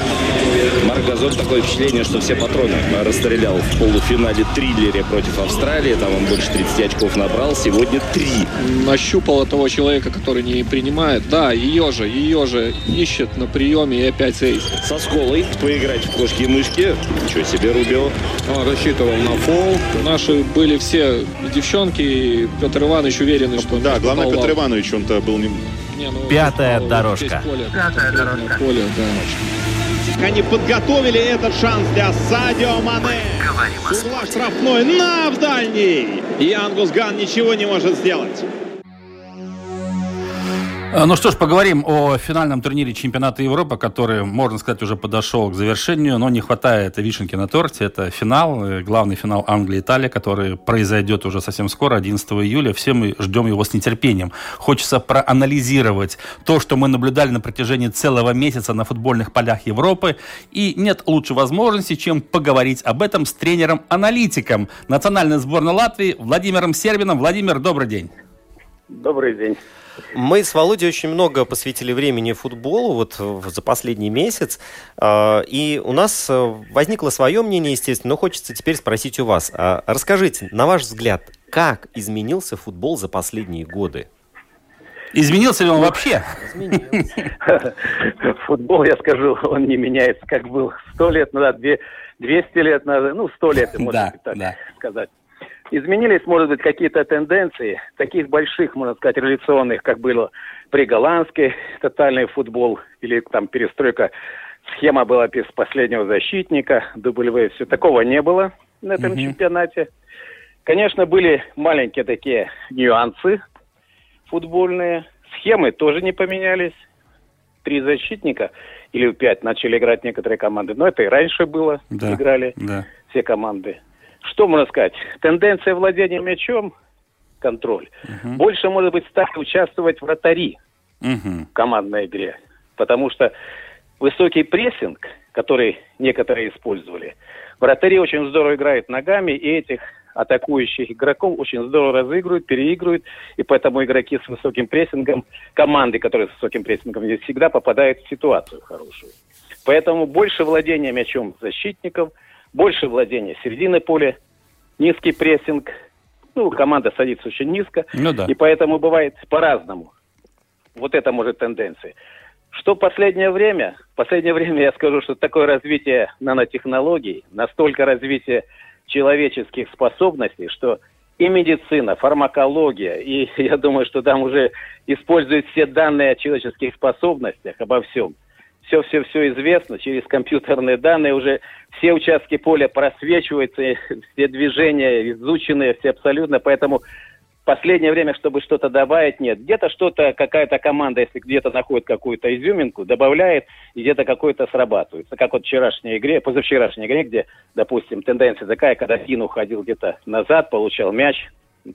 [SPEAKER 10] Марк Газон такое впечатление, что все патроны расстрелял в полуфинале триллере против Австралии. Там он больше 30 очков набрал. Сегодня три.
[SPEAKER 7] Нащупала того человека, который не принимает. Да, ее же, ее же ищет на приеме и опять эйс.
[SPEAKER 10] Со сколой поиграть в кошки и мышки. Ничего себе, Рубио.
[SPEAKER 7] Он рассчитывал на фол. Наши были все девчонки, и Петр Иванович уверен, что...
[SPEAKER 6] Да, главное, Петр. Иванович, он-то был не...
[SPEAKER 7] Не, ну,
[SPEAKER 11] Пятая дорожка.
[SPEAKER 7] здесь поле. Пятая Поле, да.
[SPEAKER 12] Они подготовили этот шанс для Садио Мане. С угла штрафной на в дальний. И Ангус Ган ничего не может сделать.
[SPEAKER 3] А, Ну что ж, поговорим о финальном турнире чемпионата Европы, который, можно сказать, уже подошел к завершению, но не хватает вишенки на торте. Это финал, э, главный финал Англии-Италия, который произойдет уже совсем скоро, 11 июля. Все мы ждем его с нетерпением. Хочется проанализировать то, что мы наблюдали на протяжении целого месяца на футбольных полях Европы. И нет лучшей возможности, чем поговорить об этом с тренером-аналитиком национальной сборной Латвии Владимиром Сербином. Владимир, добрый день.
[SPEAKER 13] Добрый день.
[SPEAKER 1] Мы с Володей очень много посвятили времени футболу вот за последний месяц, А, и у нас э, возникло свое мнение, естественно, но хочется теперь спросить у вас. А, Расскажите, на ваш взгляд, как изменился футбол за последние годы?
[SPEAKER 3] Изменился ли он вообще?
[SPEAKER 13] Футбол, я скажу, он не меняется, как был сто лет назад, две- 200 лет назад, ну, сто лет, можно
[SPEAKER 3] Да,
[SPEAKER 13] так
[SPEAKER 3] да.
[SPEAKER 13] сказать. Изменились, может быть, какие-то тенденции, таких больших, можно сказать, революционных, как было при голландской тотальный футбол или там перестройка, схема была без последнего защитника, W, все такого не было на этом
[SPEAKER 14] Мгм.
[SPEAKER 13] чемпионате. Конечно, были маленькие такие нюансы, футбольные. Схемы тоже не поменялись. Три защитника или пять начали играть некоторые команды. Но это и раньше было.
[SPEAKER 3] Да,
[SPEAKER 13] играли
[SPEAKER 3] да.
[SPEAKER 13] все команды. Что можно сказать? Тенденция владения мячом, контроль.
[SPEAKER 3] Мгм.
[SPEAKER 13] Больше, может быть, стали участвовать вратари
[SPEAKER 3] Мгм.
[SPEAKER 13] в командной игре. Потому что высокий прессинг, который некоторые использовали, вратари очень здорово играют ногами, и этих атакующих игроков очень здорово разыгрывают, переигрывают, и поэтому игроки с высоким прессингом, команды, которые с высоким прессингом, всегда попадают в ситуацию хорошую. Поэтому больше владения мячом защитников, больше владения середины поля, низкий прессинг, ну, команда садится очень низко,
[SPEAKER 3] Ну да.
[SPEAKER 13] и поэтому бывает по-разному. Вот это может тенденция. Что последнее время? В последнее время я скажу, что такое развитие нанотехнологий, настолько развитие человеческих способностей, что и медицина, фармакология, и <laughs> я думаю, что там уже используют все данные о человеческих способностях, обо всем. Все-все-все известно, через компьютерные данные уже все участки поля просвечиваются, <laughs> все движения изучены, все абсолютно, поэтому последнее время, чтобы что-то добавить, нет. Где-то что-то, какая-то команда, если где-то находит какую-то изюминку, добавляет, и где-то какой-то срабатывается. Как вот вчерашней игре, позавчерашней игре, где, допустим, тенденция такая, когда Кин уходил где-то назад, получал мяч,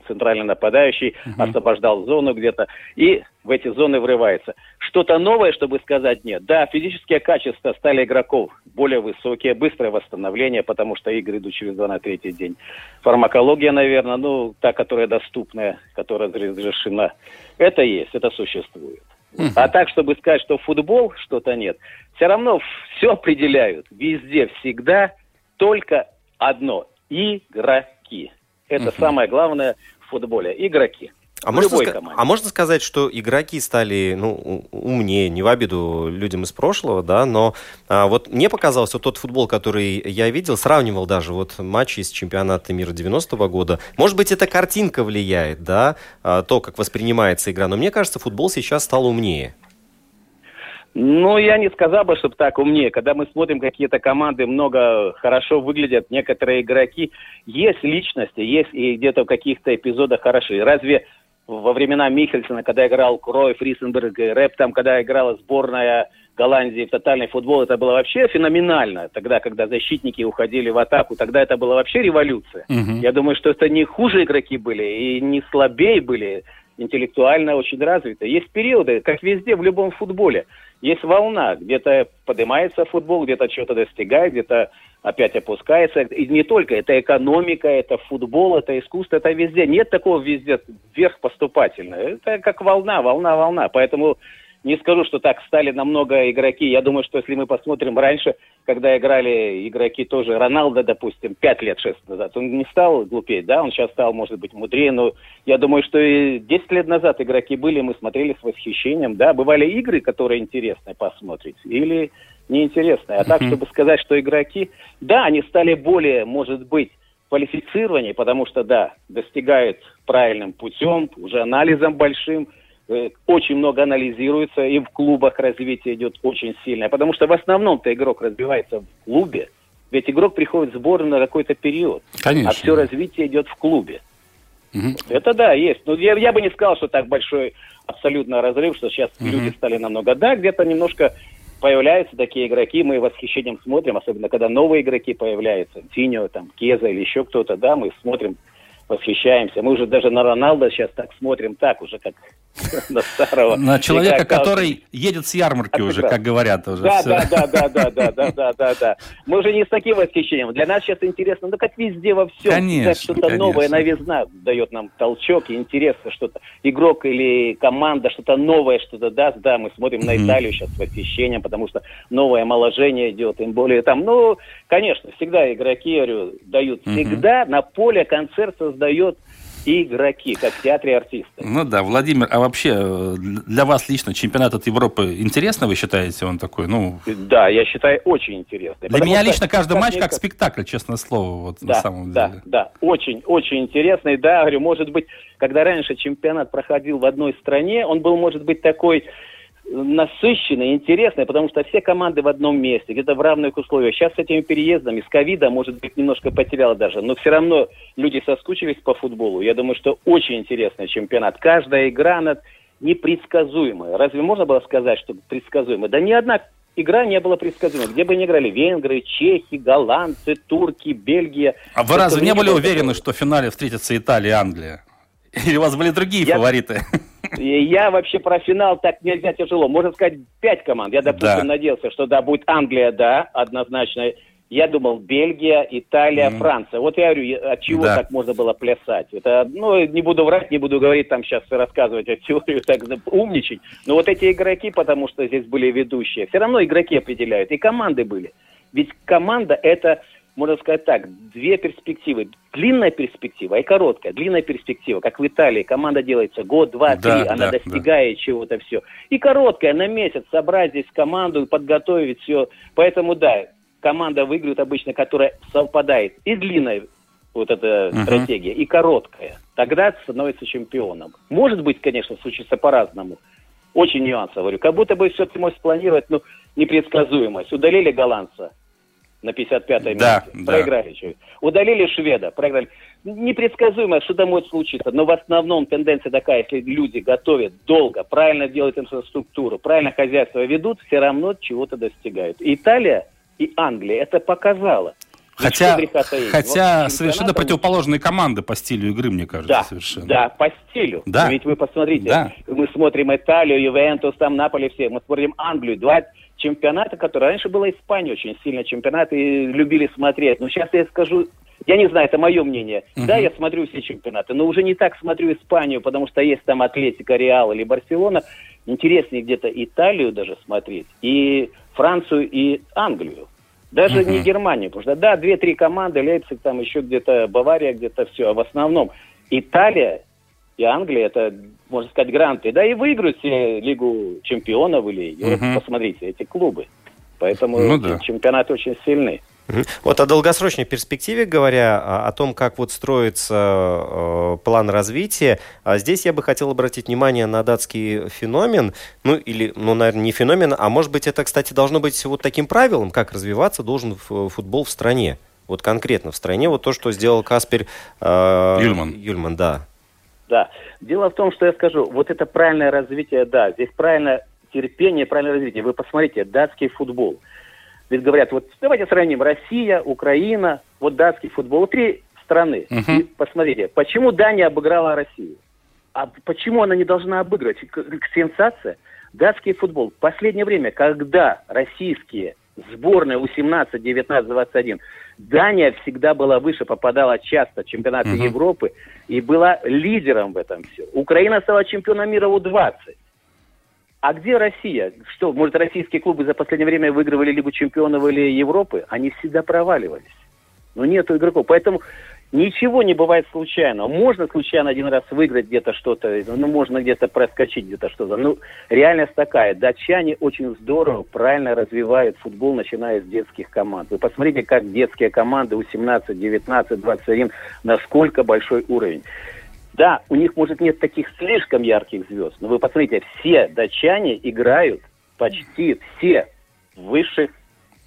[SPEAKER 13] центральный нападающий, освобождал зону где-то, и в эти зоны врывается. Что-то новое, чтобы сказать нет. Да, физические качества стали игроков более высокие, быстрое восстановление, потому что игры идут через два на третий день. Фармакология, наверное, ну, та, которая доступная, которая разрешена, это есть, это существует. А так, чтобы сказать, что футбол что-то нет, все равно все определяют везде, всегда только одно – игроки. Это самое главное в футболе – игроки.
[SPEAKER 1] А можно, а можно сказать, что игроки стали ну, умнее, не в обиду людям из прошлого, да, но а, вот мне показалось, вот тот футбол, который я видел, сравнивал даже вот матчи из чемпионата мира 90-го года. Может быть, эта картинка влияет, да, а, то, как воспринимается игра, но мне кажется, футбол сейчас стал умнее.
[SPEAKER 13] Ну, я не сказал бы, чтобы так умнее. Когда мы смотрим какие-то команды, много хорошо выглядят некоторые игроки. Есть личности, есть и где-то в каких-то эпизодах хороши. Разве во времена Михельсона, когда играл Кройф, Рисенберг, Рэп, там, когда играла сборная Голландии в тотальный футбол, это было вообще феноменально. Тогда, когда защитники уходили в атаку, тогда это была вообще революция.
[SPEAKER 3] Мгм.
[SPEAKER 13] Я думаю, что это не хуже игроки были и не слабее были, интеллектуально очень развиты. Есть периоды, как везде, в любом футболе. Есть волна, где-то поднимается футбол, где-то что-то достигает, где-то опять опускается. И не только, это экономика, это футбол, это искусство, это везде. Нет такого везде вверх поступательно. Это как волна, волна, волна. Поэтому не скажу, что так стали намного игроки. Я думаю, что если мы посмотрим раньше, когда играли игроки тоже, Роналдо, допустим, 5 лет, 6 назад, он не стал глупеть, да, он сейчас стал, может быть, мудрее, но я думаю, что и 10 лет назад игроки были, мы смотрели с восхищением, да, бывали игры, которые интересны посмотреть, или неинтересные. А так, чтобы сказать, что игроки, да, они стали более, может быть, квалифицированнее, потому что, да, достигают правильным путем, уже анализом большим, очень много анализируется, и в клубах развитие идет очень сильное, потому что в основном-то игрок развивается в клубе, ведь игрок приходит в сборную на какой-то период,
[SPEAKER 3] Конечно.
[SPEAKER 13] а все развитие идет в клубе.
[SPEAKER 3] Мгм.
[SPEAKER 13] Это да, есть. Но я, я бы не сказал, что так большой абсолютно разрыв, что сейчас
[SPEAKER 3] Мгм.
[SPEAKER 13] люди стали намного. Да, где-то немножко появляются такие игроки, мы восхищением смотрим, особенно когда новые игроки появляются, Тиньо, там, Кеза или еще кто-то, да, мы смотрим, восхищаемся. Мы уже даже на Роналда сейчас так смотрим, так уже, как <laughs> на старого.
[SPEAKER 3] На человека, который едет с ярмарки уже, как говорят уже.
[SPEAKER 13] Да, да, да, да, да, да, да, да, да, да. Мы уже не с таким восхищением. Для нас сейчас интересно, ну как везде во всем.
[SPEAKER 3] Конечно,
[SPEAKER 13] что-то новое, новизна дает нам толчок и интересно что-то. Игрок или команда что-то новое что-то даст. Да, мы смотрим на. Италию сейчас с восхищением, потому что новое омоложение идет, тем более там, ну, конечно, всегда игроки, говорю, дают. Всегда на поле концерт создает игроки, как в театре артисты.
[SPEAKER 3] Ну да, Владимир, а вообще э, для вас лично чемпионат от Европы интересно, вы считаете, он такой, ну...
[SPEAKER 13] Да, я считаю, очень интересный.
[SPEAKER 3] Для меня лично каждый матч как
[SPEAKER 13] кажется,
[SPEAKER 3] спектакль, честное слово, вот на
[SPEAKER 13] Да,
[SPEAKER 3] самом
[SPEAKER 13] да,
[SPEAKER 3] деле.
[SPEAKER 13] да, очень, очень интересный, да, говорю, может быть, когда раньше чемпионат проходил в одной стране, он был, может быть, такой насыщенная, интересная, потому что все команды в одном месте, где-то в равных условиях. Сейчас с этими переездами, с ковида, может быть, немножко потеряла даже, но все равно люди соскучились по футболу. Я думаю, что очень интересный чемпионат. Каждая игра, она непредсказуемая. Разве можно было сказать, что предсказуемая? Да ни одна игра не была предсказуемой. Где бы ни играли венгры, чехи, голландцы, турки, Бельгия.
[SPEAKER 3] А вы разве не были уверены, что в финале встретятся Италия и Англия? <laughs> Или у вас были другие я, фавориты?
[SPEAKER 13] Я вообще про финал так нельзя тяжело. Можно сказать, пять команд. Я, допустим, да. надеялся, что да, будет Англия, да, однозначно. Я думал, Бельгия, Италия, mm. Франция. Вот я говорю, от чего да. так можно было плясать? Это, ну, не буду врать, не буду говорить там сейчас рассказывать эту теорию, так умничать. Но вот эти игроки, потому что здесь были ведущие, все равно игроки определяют. И команды были. Ведь команда это можно сказать так, две перспективы. Длинная перспектива и короткая. Длинная перспектива, как в Италии, команда делается год, два, да, три, она да, достигает да. чего-то все. И короткая, на месяц, собрать здесь команду, подготовить все. Поэтому, да, команда выиграет обычно, которая совпадает и длинная вот эта uh-huh. стратегия, и короткая. Тогда становится чемпионом. Может быть, конечно, случится по-разному. Очень нюансов, говорю. Как будто бы все ты можешь спланировать, ну, непредсказуемость. Удалили голландца, на 55-й
[SPEAKER 3] да,
[SPEAKER 13] минуте. Да. Проиграли. Удалили шведа, проиграли. Непредсказуемо, что там может случиться. Но в основном тенденция такая, если люди готовят долго, правильно делают инфраструктуру, правильно хозяйство ведут, все равно чего-то достигают. Италия и Англия это показала.
[SPEAKER 3] Хотя, хотя вот, совершенно противоположные команды по стилю игры, мне кажется,
[SPEAKER 13] да,
[SPEAKER 3] совершенно.
[SPEAKER 13] Да, по стилю. Да. Ведь вы посмотрите, да. мы смотрим Италию, Ювентус, там Наполе все, мы смотрим Англию, два чемпионата, которые раньше была Испания очень сильно чемпионат и любили смотреть. Но сейчас я скажу, я не знаю, это мое мнение. Uh-huh. Да, я смотрю все чемпионаты, но уже не так смотрю Испанию, потому что есть там Атлетика, Реал или Барселона. Интереснее где-то Италию даже смотреть, и Францию, и Англию. Даже uh-huh. не Германию, потому что да, две-три команды, Лейпциг, там еще где-то Бавария, где-то все, а в основном Италия и Англия это, можно сказать, гранты. Да и выиграют все Лигу чемпионов или uh-huh. посмотрите, эти клубы. Поэтому ну, да. чемпионат очень сильный.
[SPEAKER 1] Вот о долгосрочной перспективе говоря, о том, как вот строится э, план развития, а здесь я бы хотел обратить внимание на датский феномен, ну или, ну, наверное, не феномен, а может быть это, кстати, должно быть вот таким правилом, как развиваться должен футбол в стране. Вот конкретно в стране, вот то, что сделал Каспер
[SPEAKER 3] э, Юльман.
[SPEAKER 1] Юльман, да.
[SPEAKER 13] Да. Дело в том, что я скажу, вот это правильное развитие, да, здесь правильное терпение, правильное развитие. Вы посмотрите, датский футбол. Ведь говорят, вот давайте сравним Россия, Украина, вот датский футбол. Три страны. Uh-huh. И посмотрите, почему Дания обыграла Россию? А почему она не должна обыгрывать? Сенсация. Датский футбол. В последнее время, когда российские сборная У-17, 19, 21. Дания всегда была выше, попадала часто в чемпионаты uh-huh. Европы и была лидером в этом все. Украина стала чемпионом мира У-20. А где Россия? Что, может, российские клубы за последнее время выигрывали Лигу чемпионов или Европы? Они всегда проваливались. Но нету игроков. Поэтому Ничего не бывает случайно. Можно случайно один раз выиграть где-то что-то, ну, можно где-то проскочить где-то что-то. Ну, реальность такая. Датчане очень здорово, правильно развивают футбол, начиная с детских команд. Вы посмотрите, как детские команды у 17, 19, 21, насколько большой уровень. Да, у них, может, нет таких слишком ярких звезд, но вы посмотрите, все датчане играют почти все в высших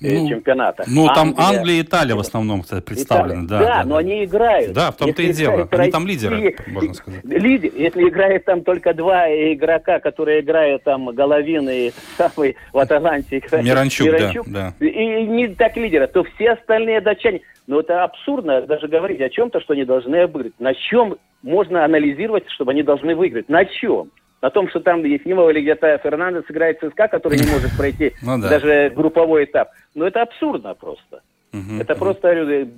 [SPEAKER 13] ну, чемпионата.
[SPEAKER 3] Ну, там Англия и Италия в основном кстати, представлены.
[SPEAKER 13] Да, да, да, но да. они играют.
[SPEAKER 3] Да, в том-то и дело. Они там лидеры, можно сказать.
[SPEAKER 13] Лидер, если играет там только два игрока, которые играют там Головин и самый в Аталанте.
[SPEAKER 3] Миранчук, Миранчук
[SPEAKER 13] да, да. И не так лидера, то все остальные датчане. Но это абсурдно даже говорить о чем-то, что они должны обыграть. На чем можно анализировать, чтобы они должны выиграть? На чем? На том, что там Ефимова или где-то Фернандес играет ЦСКА, который не может пройти <laughs> ну, да. даже групповой этап. Но это абсурдно просто. Угу, это угу. просто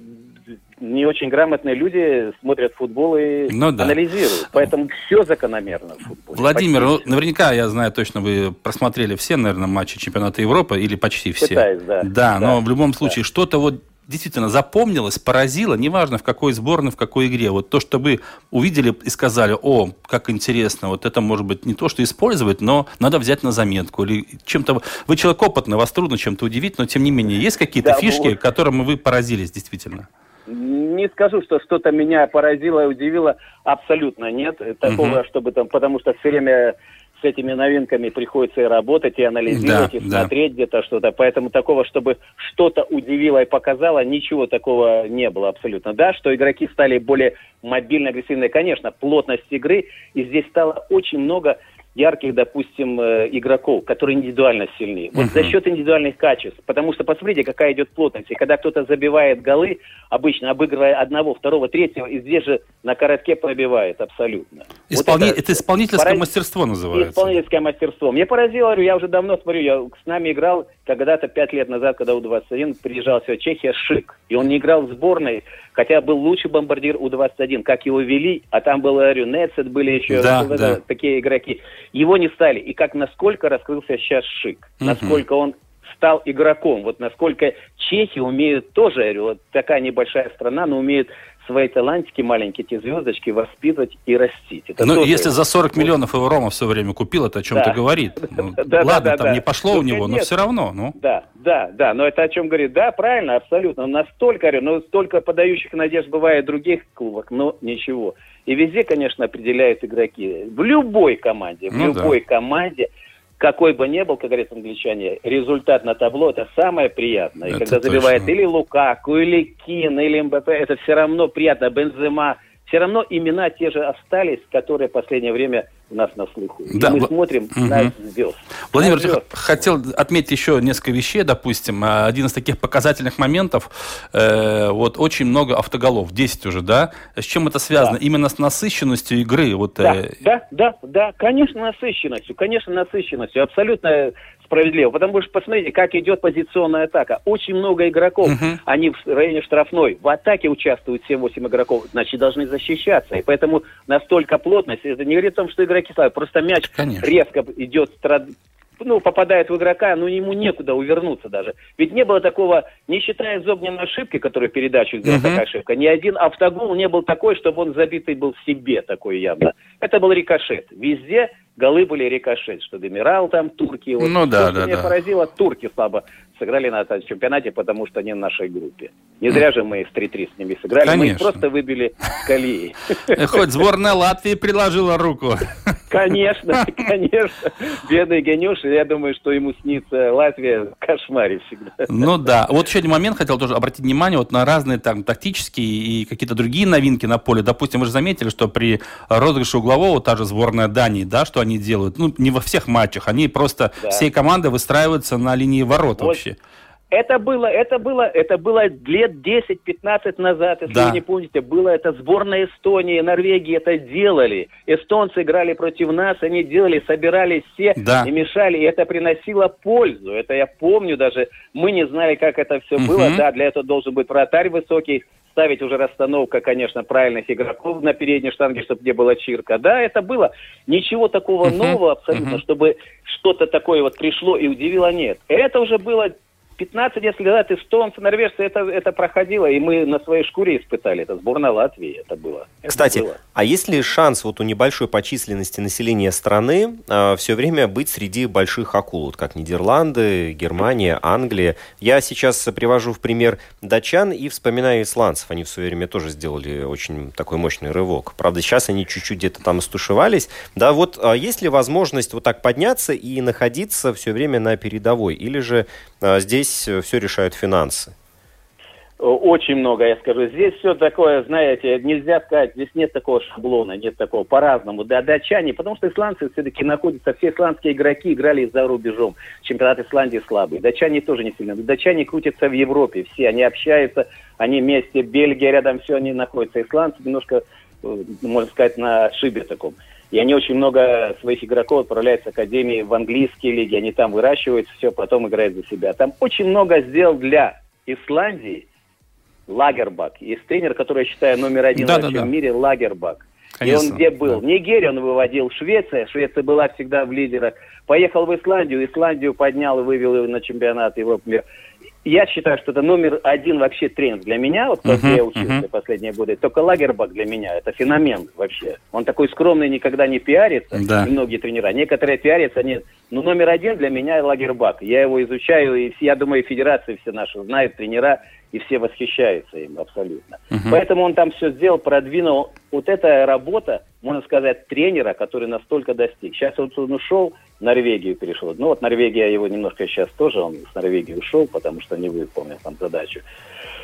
[SPEAKER 13] не очень грамотные люди смотрят футбол и ну, да. анализируют. Поэтому все закономерно в футболе.
[SPEAKER 3] Владимир, ну, наверняка, я знаю точно, вы просмотрели все, наверное, матчи чемпионата Европы или почти все.
[SPEAKER 13] Пытаюсь, да.
[SPEAKER 3] Да, да но в любом случае да. что-то вот действительно запомнилось, поразило, неважно в какой сборной, в какой игре. Вот то, что вы увидели и сказали, о, как интересно, вот это может быть не то, что использовать, но надо взять на заметку. Или чем-то... Вы человек опытный, вас трудно чем-то удивить, но тем не менее, есть какие-то да, фишки, вот... которым вы поразились действительно?
[SPEAKER 13] Не скажу, что что-то меня поразило и удивило. Абсолютно нет. Такого, угу. чтобы там, потому что все время с этими новинками приходится и работать, и анализировать,
[SPEAKER 3] Да,
[SPEAKER 13] и
[SPEAKER 3] да.
[SPEAKER 13] смотреть где-то что-то. Поэтому такого, чтобы что-то удивило и показало, ничего такого не было абсолютно. Да, что игроки стали более мобильно, агрессивные. Конечно, плотность игры, и здесь стало очень много ярких, допустим, э, игроков, которые индивидуально сильны. Вот за счет индивидуальных качеств. Потому что посмотрите, какая идет плотность. И когда кто-то забивает голы, обычно обыгрывая одного, второго, третьего, и здесь же на коротке пробивает абсолютно. Вот
[SPEAKER 3] Исполни- это, исполнительское
[SPEAKER 13] Поразит-
[SPEAKER 3] мастерство называется.
[SPEAKER 13] Исполнительское мастерство. Мне поразило, я уже давно смотрю, я с нами играл когда-то пять лет назад, когда У-21 приезжал сюда Чехия, Шик. И он не играл в сборной, хотя был лучший бомбардир У-21. Как его вели, а там был, говорю, Нецет, были еще
[SPEAKER 3] Да,
[SPEAKER 13] вот
[SPEAKER 3] да.
[SPEAKER 13] такие игроки. Его не стали. И как насколько раскрылся сейчас Шик.
[SPEAKER 3] Мгм.
[SPEAKER 13] Насколько он стал игроком. Вот насколько чехи умеют тоже, вот такая небольшая страна, но умеют свои талантики маленькие, эти звездочки воспитывать и растить. Это
[SPEAKER 3] Ну, если за 40 миллионов его Рома все время купил, это о чем-то
[SPEAKER 13] Да.
[SPEAKER 3] говорит. <laughs> Ну,
[SPEAKER 13] Да, да,
[SPEAKER 3] ладно,
[SPEAKER 13] да,
[SPEAKER 3] там
[SPEAKER 13] да.
[SPEAKER 3] не пошло
[SPEAKER 13] Ну,
[SPEAKER 3] у него, но
[SPEAKER 13] конечно.
[SPEAKER 3] все равно. Ну.
[SPEAKER 13] Да, да, да, но это о чем говорит. Да, правильно, абсолютно. Настолько, ну, столько подающих надежд бывает в других клубах, но ничего. И везде, конечно, определяют игроки. В любой команде, в
[SPEAKER 3] Ну да.
[SPEAKER 13] любой команде, какой бы ни был, как говорят англичане, результат на табло это самое приятное. И
[SPEAKER 3] Это
[SPEAKER 13] когда забивает
[SPEAKER 3] точно.
[SPEAKER 13] или Лукаку, или Кин, или МБП, это все равно приятно. Бензема, все равно имена те же остались, которые в последнее время у нас на слуху. И
[SPEAKER 3] Да,
[SPEAKER 13] мы
[SPEAKER 3] Вла-
[SPEAKER 13] смотрим
[SPEAKER 3] Мгм.
[SPEAKER 13] на звезд.
[SPEAKER 3] Владимир,
[SPEAKER 13] На звезд.
[SPEAKER 3] хотел отметить еще несколько вещей, допустим. А, Один из таких показательных моментов, э, вот очень много автоголов, 10 уже, да? С чем это связано? Именно с насыщенностью игры. Вот,
[SPEAKER 13] Да,
[SPEAKER 3] э,
[SPEAKER 13] да, да, да, конечно, насыщенностью, конечно, насыщенностью, абсолютно справедливо. Потому что посмотрите, как идет позиционная атака. Очень много игроков, они в районе штрафной. В атаке участвуют 7-8 игроков, значит, должны защищаться. И поэтому настолько плотность, это не говорит о том, что игроки слабые, просто мяч
[SPEAKER 3] Конечно.
[SPEAKER 13] резко идет ну, попадает в игрока, но ему некуда увернуться даже. Ведь не было такого, не считая Зобнина ошибки, которую передачу сделал
[SPEAKER 3] Мгм.
[SPEAKER 13] такая ошибка, ни один автогол не был такой, чтобы он забитый был в себе такой явно. Это был рикошет. Везде голы были рикошет, что Демирал там, турки. Вот
[SPEAKER 3] Ну да,
[SPEAKER 13] то, что
[SPEAKER 3] да,
[SPEAKER 13] меня
[SPEAKER 3] да.
[SPEAKER 13] поразило, турки слабо сыграли на этом чемпионате, потому что они в нашей группе. Не зря же мы в 3-3 с ними сыграли, мы их
[SPEAKER 3] Конечно.
[SPEAKER 13] просто выбили с колеи.
[SPEAKER 3] э, хоть сборная Латвии приложила руку.
[SPEAKER 13] Конечно, конечно. Бедный Генюш, я думаю, что ему снится Латвия в кошмаре всегда.
[SPEAKER 3] Ну да. Вот еще один момент хотел тоже обратить внимание вот на разные там тактические и какие-то другие новинки на поле. Допустим, вы же заметили, что при розыгрыше углового та же сборная Дании, да, что они делают? Ну, не во всех матчах. Они просто
[SPEAKER 13] Да.
[SPEAKER 3] всей командой выстраиваются на линии ворот
[SPEAKER 13] Вот
[SPEAKER 3] вообще.
[SPEAKER 13] Это было, это было, это было лет 10-15 назад, если
[SPEAKER 3] Да.
[SPEAKER 13] вы не помните, было это сборная Эстонии, Норвегии это делали. Эстонцы играли против нас, они делали, собирались все
[SPEAKER 3] Да.
[SPEAKER 13] и мешали, и это приносило пользу. Это я помню даже, мы не знали, как это все
[SPEAKER 3] Мгм.
[SPEAKER 13] было. Да, для этого должен быть вратарь высокий, ставить уже расстановка, конечно, правильных игроков на передней штанге, чтобы не было чирка. Да, это было. Ничего такого нового абсолютно, чтобы что-то такое вот пришло и удивило, нет. Это уже было 15 лет назад эстонцы, норвежцы, это, это проходило, и мы на своей шкуре испытали. Это сборная Латвии, это было. Это
[SPEAKER 1] Кстати,
[SPEAKER 13] было.
[SPEAKER 1] а есть ли шанс вот у небольшой по численности населения страны все время быть среди больших акул, вот как Нидерланды, Германия, Англия? Я сейчас привожу в пример датчан и вспоминаю исландцев. Они в свое время тоже сделали очень такой мощный рывок. Правда, сейчас они чуть-чуть где-то там стушевались. Да, вот а есть ли возможность вот так подняться и находиться все время на передовой? Или же а, здесь все решают финансы?
[SPEAKER 13] Очень много, я скажу. Здесь все такое, знаете, нельзя сказать, здесь нет такого шаблона, нет такого по-разному. Да, датчане, потому что исландцы все-таки находятся, все исландские игроки играли за рубежом. Чемпионат Исландии слабый. Датчане тоже не сильно. Датчане крутятся в Европе, все, они общаются, они вместе, Бельгия рядом, все, они находятся. Исландцы немножко, э, можно сказать, на шибе таком. И они очень много своих игроков отправляют с академии в английские лиги, они там выращиваются, все, потом играют за себя. Там очень много сделал для Исландии Лагербак. Есть тренер, который я считаю номер один
[SPEAKER 3] Да,
[SPEAKER 13] вообще
[SPEAKER 3] да, да.
[SPEAKER 13] в мире, Лагербак. И
[SPEAKER 3] Конечно,
[SPEAKER 13] он где был?
[SPEAKER 3] да.
[SPEAKER 13] Нигерию он выводил, Швеция. Швеция была всегда в лидерах. Поехал в Исландию, Исландию поднял и вывел его на чемпионат Европы. Я считаю, что это номер один вообще тренер для меня, вот как uh-huh, я учился uh-huh. последние годы. Только Лагербак для меня это феномен вообще. Он такой скромный, никогда не пиарится. Да. Многие тренера. Некоторые пиарятся, нет. Но номер один для меня Лагербак. Я его изучаю, и я думаю, федерации все наши знают, тренера и все восхищаются им абсолютно. Угу. Поэтому он там все сделал, продвинул. Вот эта работа, можно сказать, тренера, который настолько достиг. Сейчас вот он ушел, в Норвегию перешел. Ну вот Норвегия его немножко сейчас тоже, он с Норвегии ушел, потому что не выполнил там задачу.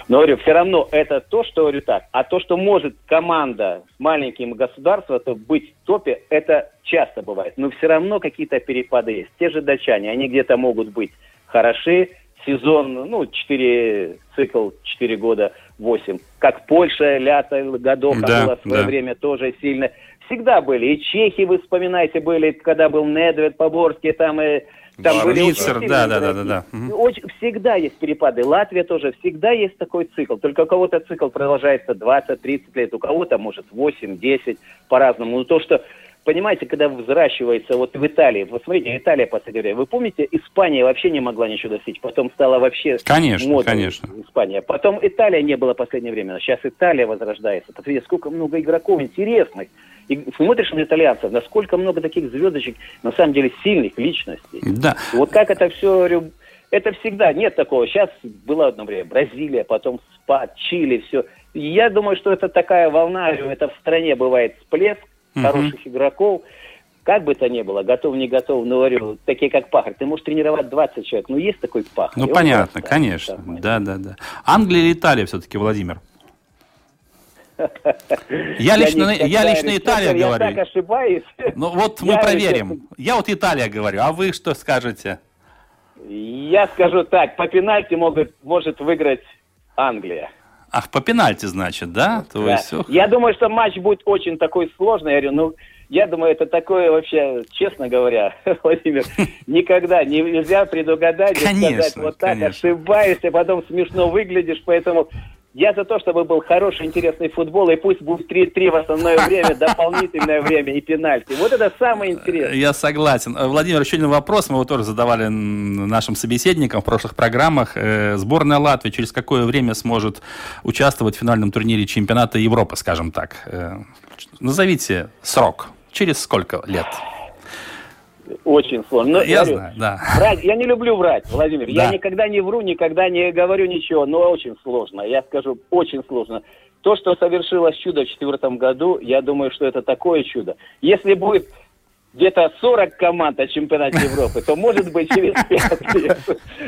[SPEAKER 13] Но говорю, все равно это то, что говорю так. А то, что может команда с маленьким государством то быть в топе, это часто бывает. Но все равно какие-то перепады есть. Те же датчане, они где-то могут быть хороши, сезон, ну, 4, цикл 4 года, 8. Как Польша, лято, годов да, было в свое да. время тоже сильно. Всегда были. И чехи, вы вспоминаете, были, когда был Недвед, Поборский, там и там были очень
[SPEAKER 3] да, да, да, да, да.
[SPEAKER 13] Очень, всегда есть перепады. Латвия тоже всегда есть такой цикл. Только у кого-то цикл продолжается 20-30 лет, у кого-то может 8-10 по-разному. Но то, что понимаете, когда взращивается, вот в Италии, вот смотрите, Италия последнее время, вы помните, Испания вообще не могла ничего достичь, потом стала вообще
[SPEAKER 3] конечно, модной конечно.
[SPEAKER 13] Испания. Потом Италия не было последнее время, сейчас Италия возрождается. Посмотрите, сколько много игроков интересных. И смотришь на итальянцев, насколько много таких звездочек, на самом деле, сильных личностей.
[SPEAKER 3] Да.
[SPEAKER 13] Вот как это все, это всегда, нет такого. Сейчас было одно время Бразилия, потом СПА, Чили, все. Я думаю, что это такая волна, это в стране бывает всплеск, угу. хороших игроков. Как бы то ни было, готов, не готов, но говорю, такие как Пахарь, ты можешь тренировать 20 человек, но есть такой Пахарь.
[SPEAKER 3] Ну, понятно, конечно, да, да, да. Англия или Италия все-таки, Владимир? <laughs> Я лично, я лично Италия говорю. Я
[SPEAKER 13] так ошибаюсь.
[SPEAKER 3] Ну вот <laughs> мы проверим. Я вот Италия говорю, а вы что скажете?
[SPEAKER 13] Я скажу так, по пенальти могут, может выиграть Англия.
[SPEAKER 3] Ах, по пенальти, значит, да?
[SPEAKER 13] То да. Есть... Я думаю, что матч будет очень такой сложный. Я говорю, ну, я думаю, это такое вообще, честно говоря, <laughs> Владимир, никогда нельзя предугадать, конечно, сказать вот так, конечно. ошибаешься, потом смешно выглядишь, поэтому я за то, чтобы был хороший, интересный футбол, и пусть будет 3-3 в основное <laughs> время, дополнительное время и пенальти. Вот это самое интересное.
[SPEAKER 3] Я согласен. Владимир, еще один вопрос. Мы его тоже задавали нашим собеседникам в прошлых программах. Э, сборная Латвии через какое время сможет участвовать в финальном турнире чемпионата Европы, скажем так? Э, назовите срок. Через сколько лет?
[SPEAKER 13] Очень сложно. Но,
[SPEAKER 3] я говорю, знаю, да.
[SPEAKER 13] Врать, я не люблю врать, Владимир. Да. Я никогда не вру, никогда не говорю ничего, но очень сложно. Я скажу, очень сложно. То, что совершилось чудо в четвертом году, я думаю, что это такое чудо. Если будет где-то 40 команд от чемпионата Европы, то может быть через 5 лет.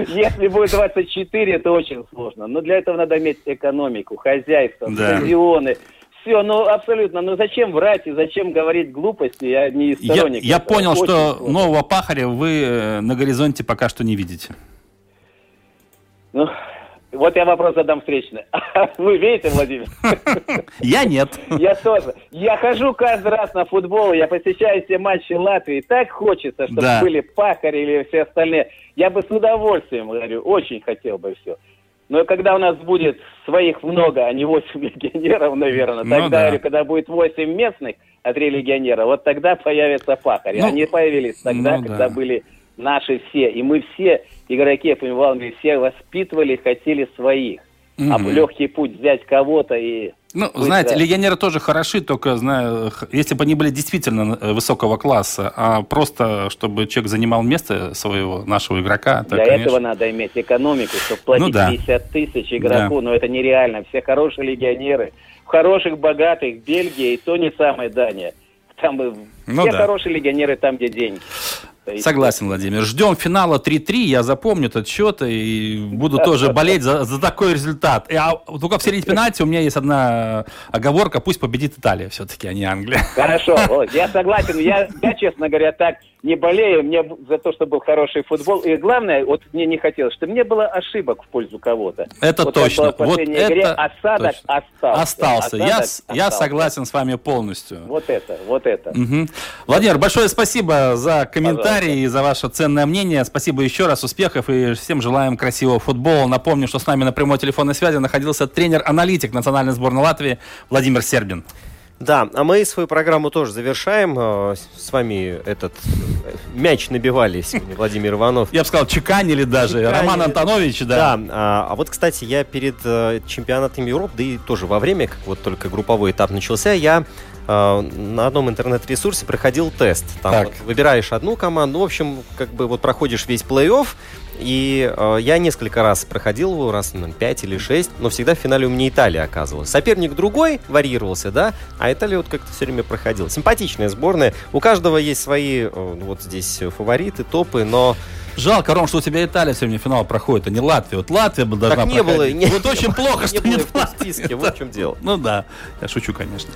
[SPEAKER 13] Если будет 24, это очень сложно. Но для этого надо иметь экономику, хозяйство, да. стадионы, все, ну абсолютно. Ну зачем врать и зачем говорить глупости? Я не сторонник.
[SPEAKER 3] Я, я понял, что сложно. нового пахаря вы э, на горизонте пока что не видите.
[SPEAKER 13] Ну, вот я вопрос задам встречный. <laughs> Вы видите, Владимир? <laughs>
[SPEAKER 3] Я нет.
[SPEAKER 13] Я тоже. Я хожу каждый раз на футбол, я посещаю все матчи Латвии. Так хочется, чтобы да. были пахари или все остальные. Я бы с удовольствием, говорю, очень хотел бы все. Но когда у нас будет своих много, а не 8 <laughs> легионеров, наверное, ну, тогда, да. когда будет 8 местных, а 3 легионера, вот тогда появятся пахари. Ну, Они появились тогда, ну, когда да. были наши все. И мы все, игроки, понимаю, все воспитывали, хотели своих. Угу. А легкий путь взять кого-то и
[SPEAKER 3] ну, Быстро. знаете, легионеры тоже хороши, только, знаю, если бы они были действительно э, высокого класса, а просто, чтобы человек занимал место своего, нашего игрока.
[SPEAKER 13] Для конечно... этого надо иметь экономику, чтобы платить ну, да. 50 тысяч игроку, да. но это нереально. Все хорошие легионеры, в хороших, богатых, Бельгия и то не самая Дания. Там ну, все да. хорошие легионеры там, где деньги.
[SPEAKER 3] Согласен, Владимир. Ждем финала 3-3. Я запомню этот счет и буду тоже <laughs> болеть за, за такой результат. А только в середине пенальти у меня есть одна оговорка. Пусть победит Италия все-таки, а не Англия.
[SPEAKER 13] Хорошо, <laughs> я согласен. Я, я, честно говоря, так не болею, мне за то, что был хороший футбол. И главное, вот мне не хотелось, чтобы не было ошибок в пользу кого-то.
[SPEAKER 3] Это вот точно.
[SPEAKER 13] Вот игре, это осадок
[SPEAKER 3] точно. остался. Остался. Осадок я, остался. я согласен с вами полностью.
[SPEAKER 13] Вот это, вот это.
[SPEAKER 3] Угу. Владимир, большое спасибо за комментарии и за ваше ценное мнение. Спасибо еще раз, успехов и всем желаем красивого футбола. Напомню, что с нами на прямой телефонной связи находился тренер-аналитик национальной сборной Латвии Владимир Сербин.
[SPEAKER 1] Да, а мы свою программу тоже завершаем. Э, С вами этот э, мяч набивали сегодня Владимир Иванов.
[SPEAKER 3] Я бы сказал, чеканили даже.
[SPEAKER 1] Чеканили.
[SPEAKER 3] Роман Антонович, да.
[SPEAKER 1] Да, а, а вот, кстати, я перед э, чемпионатом Европы, да и тоже во время, как вот только групповой этап начался, я на одном интернет-ресурсе проходил тест. Там
[SPEAKER 3] Так.
[SPEAKER 1] вот выбираешь одну команду, в общем, как бы вот проходишь весь плей-офф, и э, я несколько раз проходил его, раз, наверное, 5 или 6, но всегда в финале у меня Италия оказывалась. Соперник другой варьировался, да, а Италия вот как-то все время проходила. Симпатичная сборная. У каждого есть свои, э, вот здесь фавориты, топы, но
[SPEAKER 3] Жалко, Ром, что у тебя Италия время финал проходит, а не Латвия. Вот Латвия бы должна
[SPEAKER 1] так не было.
[SPEAKER 3] проходить.
[SPEAKER 1] не-
[SPEAKER 3] Вот очень плохо,
[SPEAKER 1] не
[SPEAKER 3] что
[SPEAKER 1] было
[SPEAKER 3] не
[SPEAKER 1] в списке, вот в чем дело.
[SPEAKER 3] Ну да, я шучу, конечно.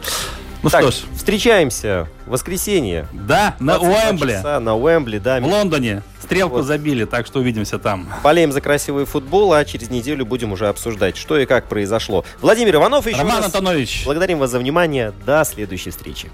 [SPEAKER 3] Ну
[SPEAKER 1] так,
[SPEAKER 3] что ж,
[SPEAKER 1] встречаемся в воскресенье.
[SPEAKER 3] да, на
[SPEAKER 1] 22
[SPEAKER 3] Уэмбли,
[SPEAKER 1] часа на Уэмбли, да.
[SPEAKER 3] в Лондоне. Стрелку
[SPEAKER 1] Вот.
[SPEAKER 3] забили, так что увидимся там.
[SPEAKER 1] Болеем за красивый футбол, а через неделю будем уже обсуждать, что и как произошло. Владимир Иванов еще
[SPEAKER 3] Роман
[SPEAKER 1] раз
[SPEAKER 3] Антонович.
[SPEAKER 1] благодарим вас за внимание. До следующей встречи.